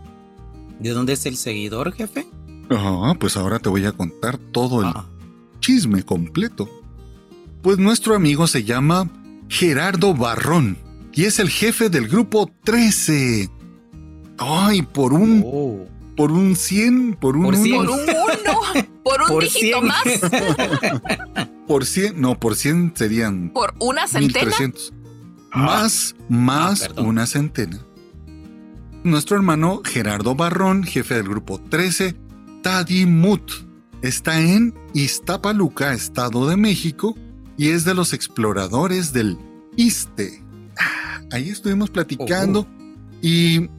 ¿De dónde es el seguidor, jefe? Ah, pues ahora te voy a contar todo el chisme completo. Pues nuestro amigo se llama Gerardo Barrón y es el jefe del grupo 13. Ay, por un. Oh. Por un 100, por un Por uno. 100. Por un uno, por un Por dígito 100. más, Por 100, no, por 100 serían por una centena. 1300. Más, más Ah, una centena. Nuestro hermano Gerardo Barrón, jefe del grupo 13, Tadimut, está en Iztapaluca, Estado de México, y es de los exploradores del ISTE. Ah, Ahí estuvimos platicando y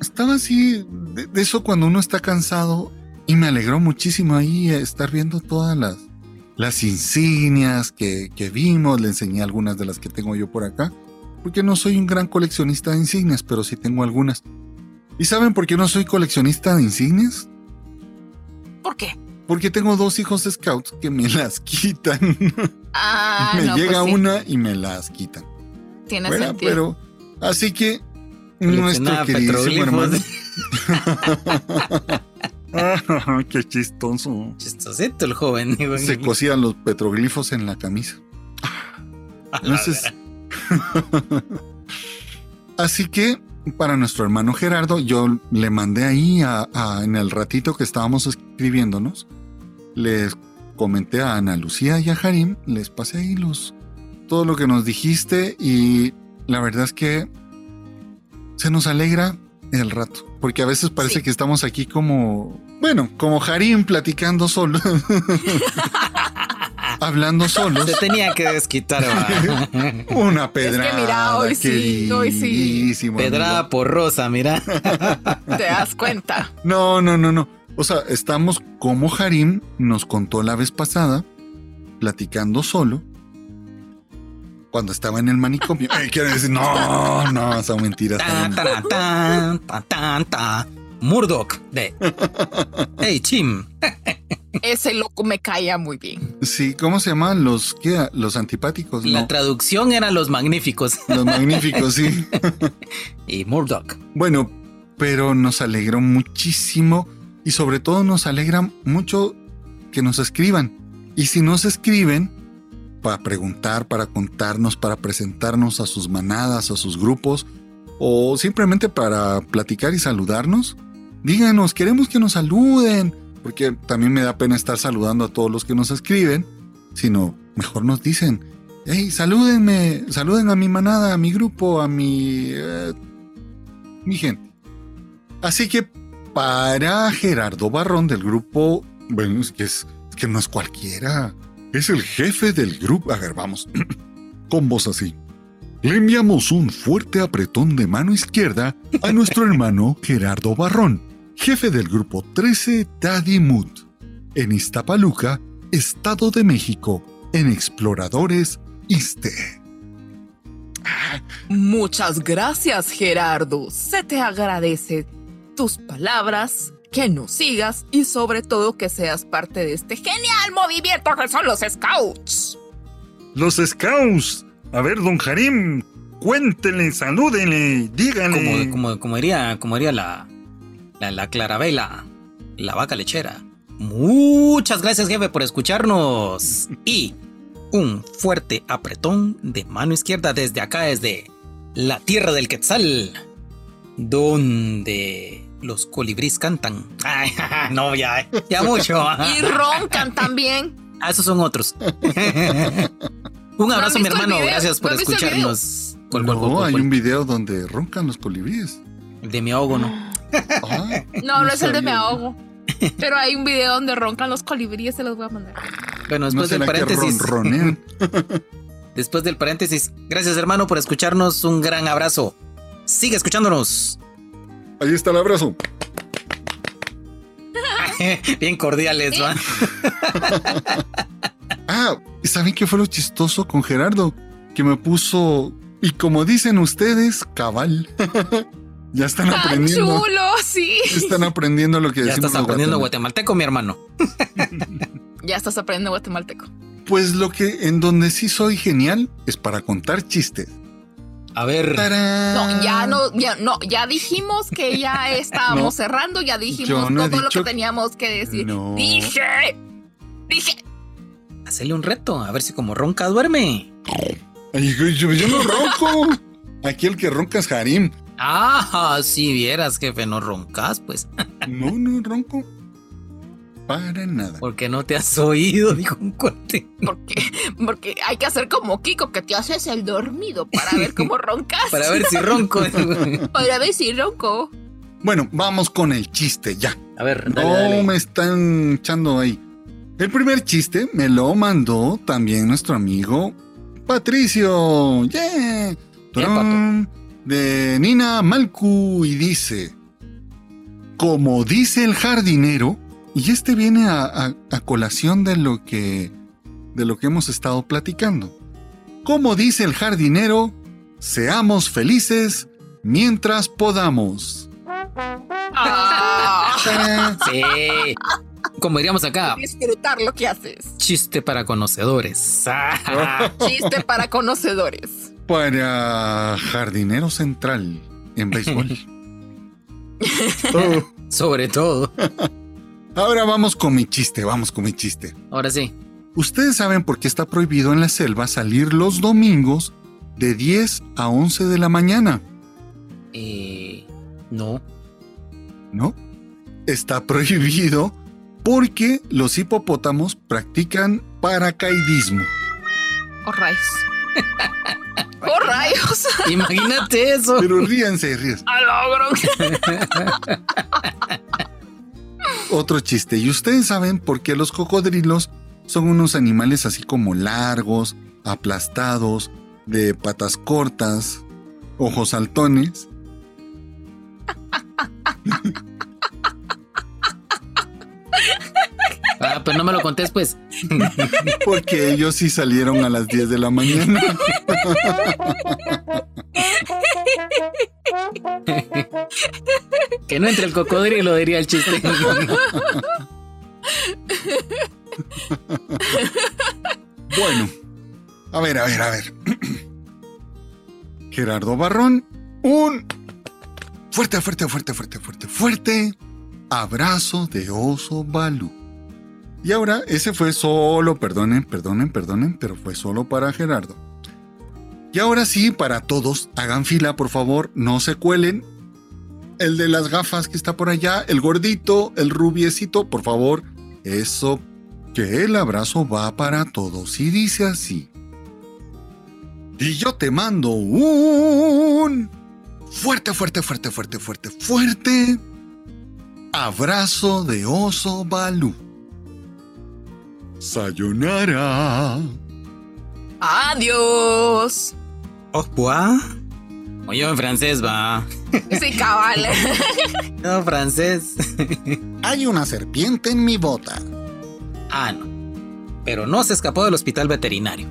estaba así, de, de eso cuando uno está cansado, y me alegró muchísimo ahí estar viendo todas las, las insignias que, que vimos, le enseñé algunas de las que tengo yo por acá, porque no soy un gran coleccionista de insignias, pero sí tengo algunas. ¿Y saben por qué no soy coleccionista de insignias? ¿Por qué? Porque tengo dos hijos scouts que me las quitan. Ah, me no, llega pues sí, una y me las quitan. Tiene sentido. Pero así que nuestro queridísimo hermano. petroglifos. Ah, qué chistoso. Chistosito el joven. digo. Se cosían los petroglifos en la camisa. Entonces, así que para nuestro hermano Gerardo, yo le mandé ahí a- a- en el ratito que estábamos escribiéndonos, les comenté a Ana Lucía y a Harim, les pasé ahí los todo lo que nos dijiste y la verdad es que se nos alegra el rato, porque a veces parece Sí. que estamos aquí como, bueno, como Harim platicando solo, hablando solos. Se tenía que desquitar. Una pedrada. mira, hoy sí, hoy sí. Pedrada amigo. por rosa, mira. Te das cuenta. No, no, no, no. O sea, estamos como Harim nos contó la vez pasada, platicando solo, cuando estaba en el manicomio. Eh, quiero decir, no, no, son mentiras. Tan, tan, tan. Murdoch de Hey Chim. Ese loco me caía muy bien. Sí, ¿cómo se llaman los qué? Los antipáticos, La no. traducción era los magníficos Los magníficos, sí. y Murdoch. Bueno, pero nos alegró muchísimo y sobre todo nos alegra mucho que nos escriban. Y si nos escriben para preguntar, para contarnos, para presentarnos a sus manadas, a sus grupos o simplemente para platicar y saludarnos, díganos, queremos que nos saluden, porque también me da pena estar saludando a todos los que nos escriben, sino mejor nos dicen, hey, salúdenme, saluden a mi manada, a mi grupo, a mi... eh, mi gente. Así que para Gerardo Barrón del grupo, bueno, es que, es, es que no es cualquiera, es el jefe del grupo. A ver, vamos, con voz así. Le enviamos un fuerte apretón de mano izquierda a nuestro hermano Gerardo Barrón, jefe del grupo 13 Daddy Mood, en Iztapaluca, Estado de México, en Exploradores ISTE. Muchas gracias, Gerardo. Se te agradece tus palabras, que nos sigas y sobre todo que seas parte de este genial movimiento que son los Scouts. Los Scouts. A ver, don Harim, cuéntenle, salúdenle, díganle. Como, como, como diría, como diría la, la, la Clarabela, la vaca lechera. Muchas gracias, jefe, por escucharnos. Y un fuerte apretón de mano izquierda desde acá, desde la tierra del Quetzal, donde los colibríes cantan. Ay, no, ya, ya mucho. Y roncan también. Ah, esos son otros. un abrazo, mi hermano. Gracias por ¿No han visto el escucharnos. ¿Cuál, cuál, No, cuál, hay un video donde roncan los colibríes. De mi ahogo, ¿no? Ah, No, no es el de me ahogo. Pero hay un video donde roncan los colibríes, se los voy a mandar. Bueno, ¿No después del paréntesis. Después del paréntesis. Gracias, hermano, por escucharnos. Un gran abrazo. Sigue escuchándonos. Ahí está el abrazo. Bien cordiales, ¿va? Ah, ¿saben qué fue lo chistoso con Gerardo? que me puso, y como dicen ustedes, cabal. Ya están Tan aprendiendo. chulo, sí. Están aprendiendo lo que Ya decimos estás los aprendiendo guatemalteco, mi hermano. Ya estás aprendiendo guatemalteco. Pues lo que en donde sí soy genial es para contar chistes. A ver, ¡Tarán! No, ya no, ya no, ya dijimos que ya estábamos No. cerrando, ya dijimos no todo lo que teníamos que decir. No. Dije, dije, hacele un reto, a ver si como ronca duerme. Ay, yo, yo no ronco. Aquí el que ronca es Harim. Ah, si vieras, jefe, no roncas, pues. No, no ronco. Para nada. Porque no te has oído, dijo un cuate. porque, porque hay que hacer como Kiko, que te haces el dormido para ver cómo roncas. Para ver si ronco. Para ver si ronco. Bueno, vamos con el chiste ya. A ver, dale, No dale. me están echando ahí. El primer chiste me lo mandó también nuestro amigo Patricio. Yeah. De Nina Malcu y dice, como dice el jardinero, y este viene a, a- a colación de lo que de lo que hemos estado platicando. Como dice el jardinero, seamos felices mientras podamos. Ah, Sí. Como diríamos acá, disfrutar lo que haces. chiste para conocedores. Ah, Chiste para conocedores. Para jardinero central en béisbol. Oh. Sobre todo. Ahora vamos con mi chiste, vamos con mi chiste. Ahora sí. Ustedes saben por qué está prohibido en la selva salir los domingos de 10 a 11 de la mañana, Eh, no. ¿no? Está prohibido porque los hipopótamos practican paracaidismo. Oh. Oh, rayos. Imagínate eso. Pero ríanse, ríanse. A logro. Otro chiste. ¿Y ustedes saben por qué los cocodrilos son unos animales así como largos, aplastados, de patas cortas, ojos saltones? Ah, pero no me lo contés, pues. Porque ellos sí salieron a las 10 de la mañana. Que no entre el cocodrilo, diría el chiste. Bueno, a ver, a ver, a ver. Gerardo Barrón, un fuerte, fuerte, fuerte, fuerte, fuerte, fuerte abrazo de oso Balú. Y ahora, ese fue solo, perdonen, perdonen, perdonen, pero fue solo para Gerardo. Y ahora sí, para todos, hagan fila, por favor, no se cuelen. El de las gafas que está por allá, el gordito, el rubiecito, por favor, eso que el abrazo va para todos y dice así. Y yo te mando un fuerte, fuerte, fuerte, fuerte, fuerte, fuerte abrazo de oso Balú. Sayonara. Adiós. Au revoir. Oye, en francés va. Sí, cabal. No, francés. Hay una serpiente en mi bota. Ah, no. Pero no se escapó del hospital veterinario.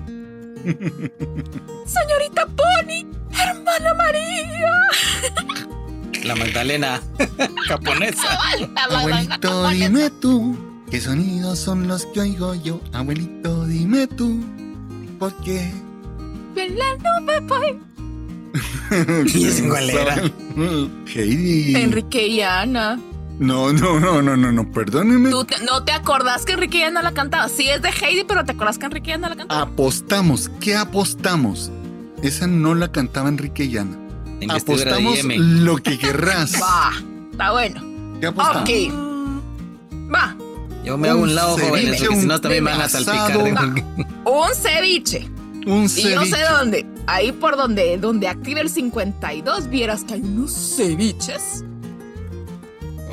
Señorita Pony, hermana María. La Magdalena japonesa. Abuelito, dime tú, ¿qué sonidos son los que oigo yo? Abuelito, dime tú, ¿por qué? En la nube voy. ¿Y era? Heidi. Enrique y Ana. No, no, no, no, no, no, perdónenme. ¿Tú te- no te acordás que Enrique y Ana la cantaba? Sí, es de Heidi, pero ¿te acordás que Enrique y Ana la cantaba? Apostamos, ¿qué apostamos? Esa no la cantaba Enrique y Ana. Apostamos lo que querrás. Va, está bueno. ¿Qué apostamos? Ok. Va, Yo me hago un lado, ceviche, porque si no también me van a salpicar. un ceviche. Un Y ceviche. yo sé dónde. Ahí por donde, donde activa el 52, vieras que hay unos ceviches.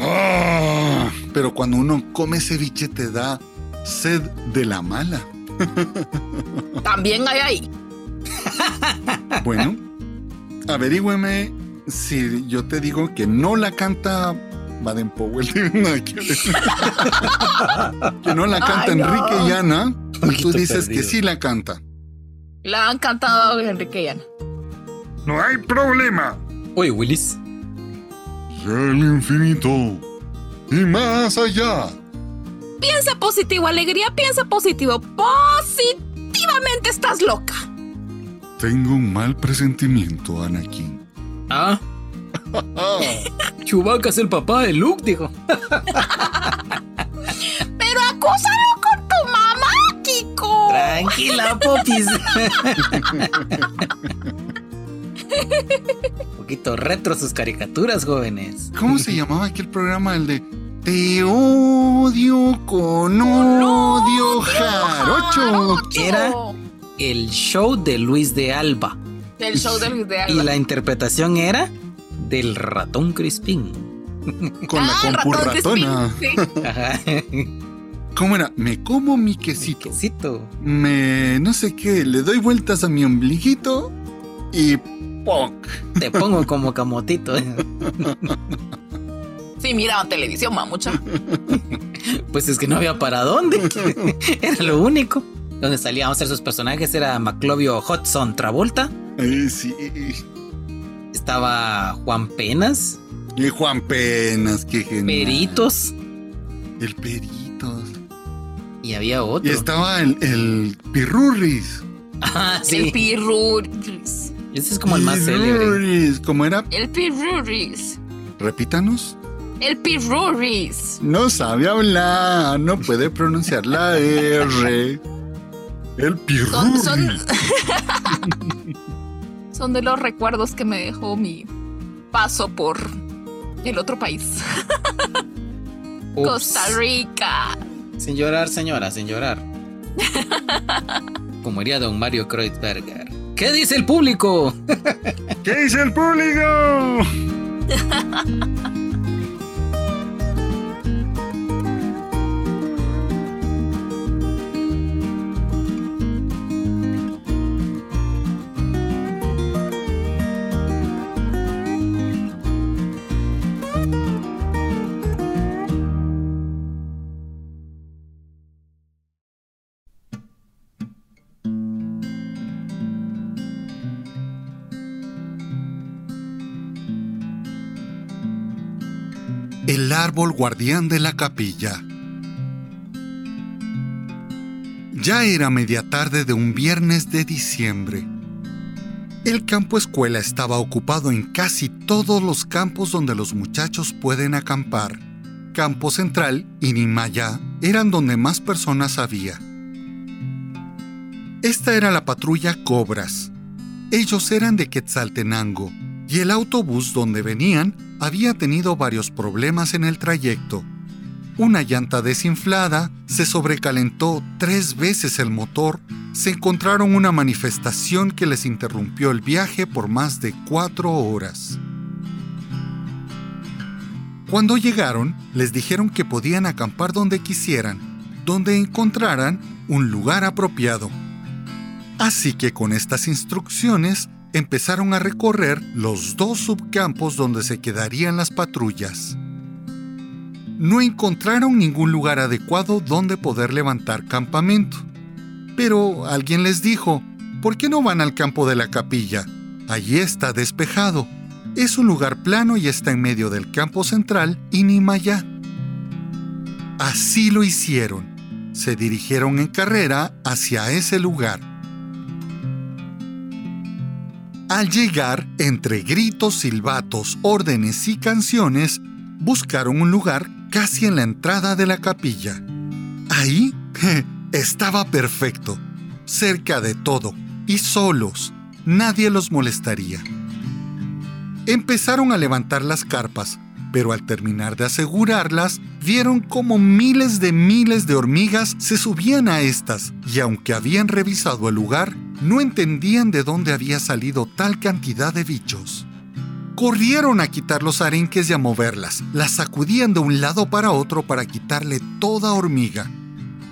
Ah, pero cuando uno come ceviche te da sed de la mala. También hay ahí. Bueno, averígüeme si yo te digo que no la canta Baden Powell. Que ver. que no la canta Ay, no. Enrique y Ana. Y tú dices que sí la canta. La han cantado Enrique y Ana. No hay problema. Oye, Willis. El infinito y más allá. Piensa positivo, alegría, piensa positivo. Positivamente estás loca. Tengo un mal presentimiento, Anakin. Ah, Chewbacca es el papá de Luke, dijo. Pero acúsalo con tu mamá, Kiko. Tranquila, popis. Un poquito retro sus caricaturas, jóvenes. ¿Cómo se llamaba aquel programa? El de Te odio con odio jarocho. Era el show de Luis de Alba. El show de Luis de Y Alba. la interpretación era del ratón Crispín. Con la Ah, ratón concurratona. Crispín, sí. ¿Cómo era? Me como mi quesito. Quesito. Me. no sé qué, le doy vueltas a mi ombliguito y. ¡Poc! Te pongo como camotito. Sí, miraban televisión, mamucha. Pues es que no había para dónde. Era lo único. Donde salíamos a ser sus personajes era Maclovio Hudson Travolta. Ay, sí. Estaba Juan Penas, Y Juan Penas, qué genial. Peritos. El Peritos. Y había Y otro. estaba el, el Pirurris. Ah, El sí. Pirruris. Ese es como el más célebre. Pirurris. ¿Cómo era? El Pirruris. Repítanos. El Pirruris. No sabe hablar, no puede pronunciar la R. El Pirurris. son, son de los recuerdos que me dejó mi paso por el otro país. Ups. Costa Rica. Sin llorar, señora, sin llorar. Como diría don Mario Kreuzberger. ¿Qué dice el público? ¿Qué dice el público? El árbol guardián de la capilla. Ya era media tarde de un viernes de diciembre. El campo escuela estaba ocupado en casi todos los campos donde los muchachos pueden acampar. Campo Central y Nimaya eran donde más personas había. Esta era la patrulla Cobras. Ellos eran de Quetzaltenango y el autobús donde venían había tenido varios problemas en el trayecto. Una llanta desinflada, se sobrecalentó tres veces el motor, se encontraron una manifestación que les interrumpió el viaje por más de cuatro horas. Cuando llegaron, les dijeron que podían acampar donde quisieran, donde encontraran un lugar apropiado. Así que con estas instrucciones empezaron a recorrer los dos subcampos donde se quedarían las patrullas. No encontraron ningún lugar adecuado donde poder levantar campamento. Pero alguien les dijo, ¿por qué no van al campo de la capilla? Allí está despejado. Es un lugar plano y está en medio del campo central y Nimaya. Así lo hicieron. Se dirigieron en carrera hacia ese lugar. Al llegar, entre gritos, silbatos, órdenes y canciones, buscaron un lugar casi en la entrada de la capilla. Ahí estaba perfecto, cerca de todo y solos. Nadie los molestaría. Empezaron a levantar las carpas, pero al terminar de asegurarlas, vieron como miles de miles de hormigas se subían a estas, y aunque habían revisado el lugar, no entendían de dónde había salido tal cantidad de bichos. Corrieron a quitar los arenques y a moverlas, las sacudían de un lado para otro para quitarle toda hormiga.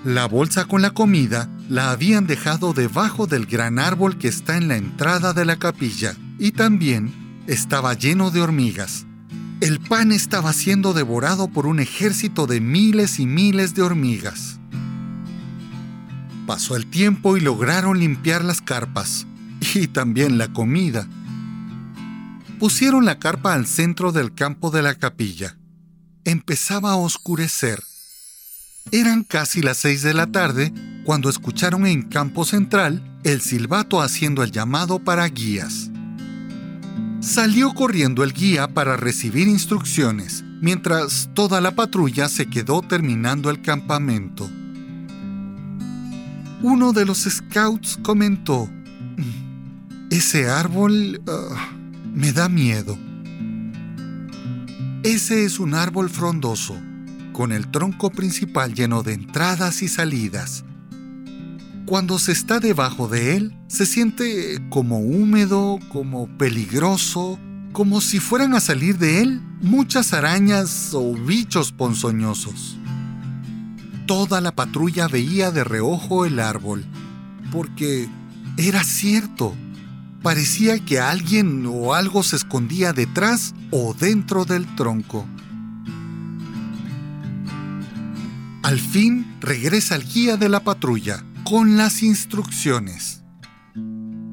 La bolsa con la comida la habían dejado debajo del gran árbol que está en la entrada de la capilla, y también estaba lleno de hormigas. El pan estaba siendo devorado por un ejército de miles y miles de hormigas. Pasó el tiempo y lograron limpiar las carpas y también la comida. Pusieron la carpa al centro del campo de la capilla. Empezaba a oscurecer. Eran casi las seis de la tarde cuando escucharon en campo central el silbato haciendo el llamado para guías. Salió corriendo el guía para recibir instrucciones, mientras toda la patrulla se quedó terminando el campamento. Uno de los scouts comentó, ese árbol... Ah, me da miedo. Ese es un árbol frondoso, con el tronco principal lleno de entradas y salidas. Cuando se está debajo de él, se siente como húmedo, como peligroso, como si fueran a salir de él muchas arañas o bichos ponzoñosos. Toda la patrulla veía de reojo el árbol, porque era cierto, parecía que alguien o algo se escondía detrás o dentro del tronco. Al fin regresa el guía de la patrulla con las instrucciones.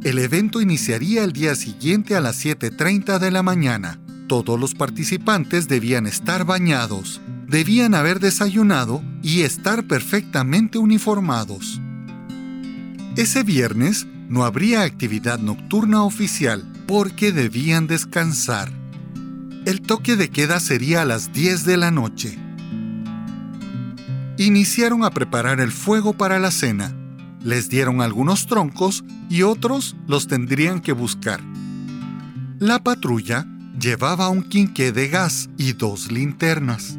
El evento iniciaría el día siguiente a las 7.30 de la mañana. Todos los participantes debían estar bañados, debían haber desayunado y estar perfectamente uniformados. Ese viernes no habría actividad nocturna oficial porque debían descansar. El toque de queda sería a las 10 de la noche. Iniciaron a preparar el fuego para la cena. Les dieron algunos troncos y otros los tendrían que buscar. La patrulla llevaba un quinqué de gas y dos linternas.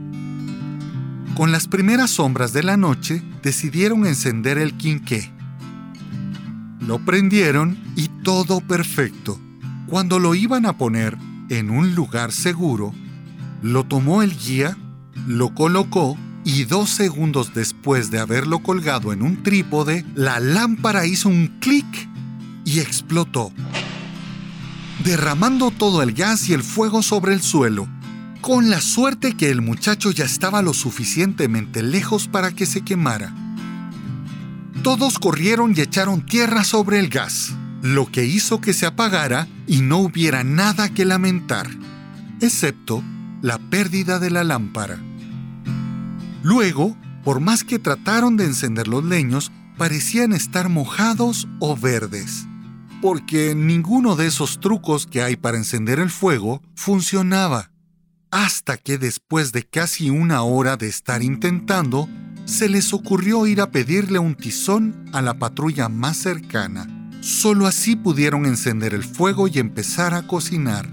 Con las primeras sombras de la noche decidieron encender el quinqué. Lo prendieron y todo perfecto. Cuando lo iban a poner en un lugar seguro, lo tomó el guía, lo colocó y dos segundos después de haberlo colgado en un trípode, la lámpara hizo un clic y explotó, derramando todo el gas y el fuego sobre el suelo, con la suerte que el muchacho ya estaba lo suficientemente lejos para que se quemara. Todos corrieron y echaron tierra sobre el gas, lo que hizo que se apagara y no hubiera nada que lamentar, excepto la pérdida de la lámpara. Luego, por más que trataron de encender los leños, parecían estar mojados o verdes, porque ninguno de esos trucos que hay para encender el fuego funcionaba, hasta que después de casi una hora de estar intentando, se les ocurrió ir a pedirle un tizón a la patrulla más cercana. Solo así pudieron encender el fuego y empezar a cocinar.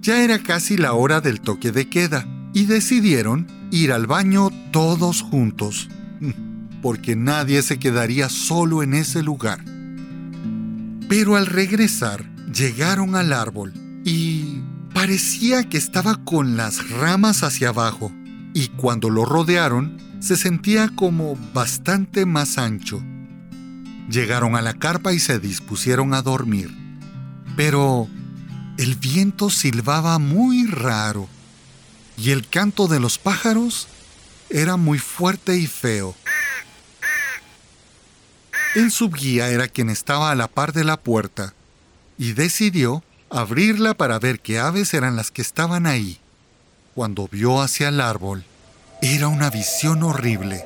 Ya era casi la hora del toque de queda y decidieron ir al baño todos juntos, porque nadie se quedaría solo en ese lugar. Pero al regresar, llegaron al árbol y parecía que estaba con las ramas hacia abajo y cuando lo rodearon se sentía como bastante más ancho. Llegaron a la carpa y se dispusieron a dormir. Pero el viento silbaba muy raro y el canto de los pájaros era muy fuerte y feo. El subguía era quien estaba a la par de la puerta y decidió abrirla para ver qué aves eran las que estaban ahí. Cuando vio hacia el árbol, era una visión horrible,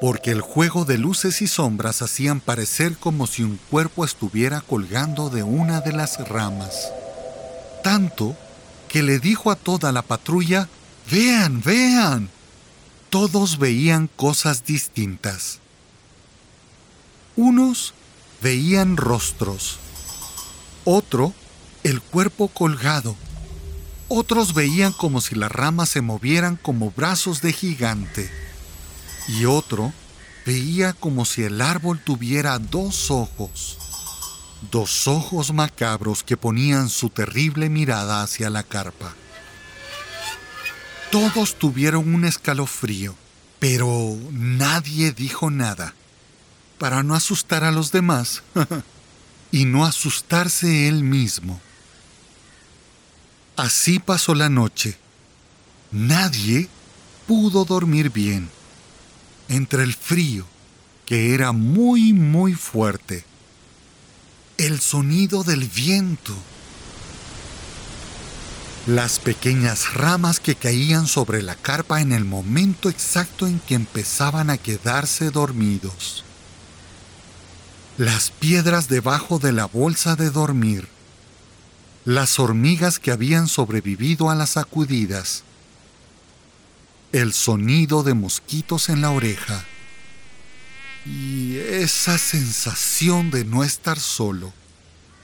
porque el juego de luces y sombras hacían parecer como si un cuerpo estuviera colgando de una de las ramas. Tanto que le dijo a toda la patrulla, vean, vean. Todos veían cosas distintas. Unos veían rostros, otro el cuerpo colgado otros veían como si las ramas se movieran como brazos de gigante. Y otro veía como si el árbol tuviera dos ojos. Dos ojos macabros que ponían su terrible mirada hacia la carpa. Todos tuvieron un escalofrío, pero nadie dijo nada, para no asustar a los demás y no asustarse él mismo. Así pasó la noche. Nadie pudo dormir bien. Entre el frío, que era muy muy fuerte. El sonido del viento. Las pequeñas ramas que caían sobre la carpa en el momento exacto en que empezaban a quedarse dormidos. Las piedras debajo de la bolsa de dormir. Las hormigas que habían sobrevivido a las sacudidas. El sonido de mosquitos en la oreja y esa sensación de no estar solo,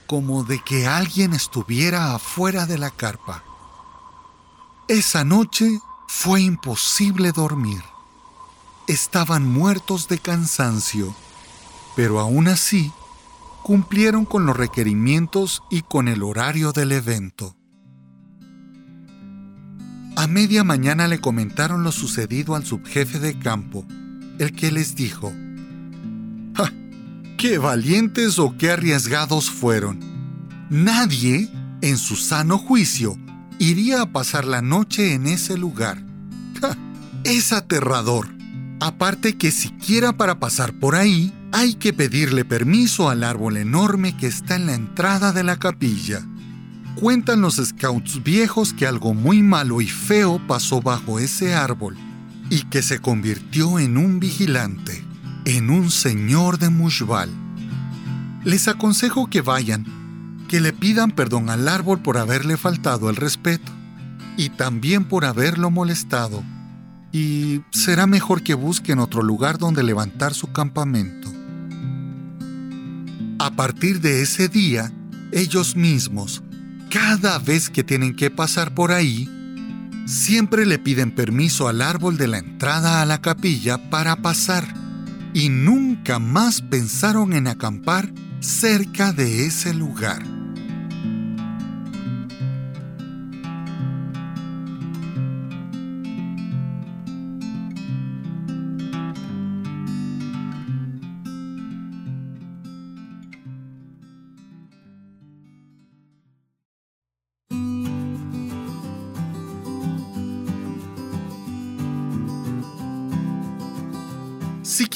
como de que alguien estuviera afuera de la carpa. Esa noche fue imposible dormir. Estaban muertos de cansancio, pero aún así cumplieron con los requerimientos y con el horario del evento. A media mañana le comentaron lo sucedido al subjefe de campo, el que les dijo, qué valientes o qué arriesgados fueron. Nadie, en su sano juicio, iría a pasar la noche en ese lugar. es aterrador. Aparte que siquiera para pasar por ahí, hay que pedirle permiso al árbol enorme que está en la entrada de la capilla. Cuentan los scouts viejos que algo muy malo y feo pasó bajo ese árbol y que se convirtió en un vigilante en un señor de Mushbal. Les aconsejo que vayan, que le pidan perdón al árbol por haberle faltado el respeto y también por haberlo molestado. Y será mejor que busquen otro lugar donde levantar su campamento. A partir de ese día, ellos mismos, cada vez que tienen que pasar por ahí, siempre le piden permiso al árbol de la entrada a la capilla para pasar y nunca más pensaron en acampar cerca de ese lugar.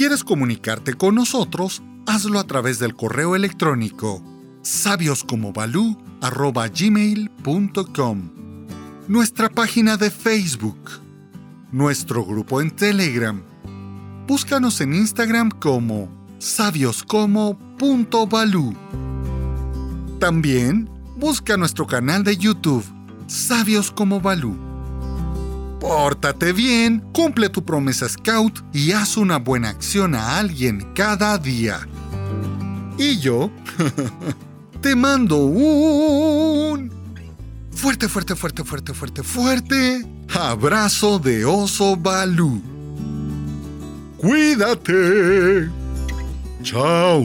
Quieres comunicarte con nosotros, hazlo a través del correo electrónico sabioscomobalú.gmail.com Nuestra página de Facebook Nuestro grupo en Telegram. Búscanos en Instagram como sabioscomo.balú También busca nuestro canal de YouTube Sabios como Pórtate bien, cumple tu promesa Scout y haz una buena acción a alguien cada día. Y yo te mando un fuerte, fuerte, fuerte, fuerte, fuerte, fuerte abrazo de oso Balú. Cuídate. Chao.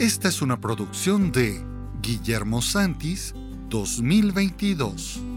Esta es una producción de Guillermo Santis 2022.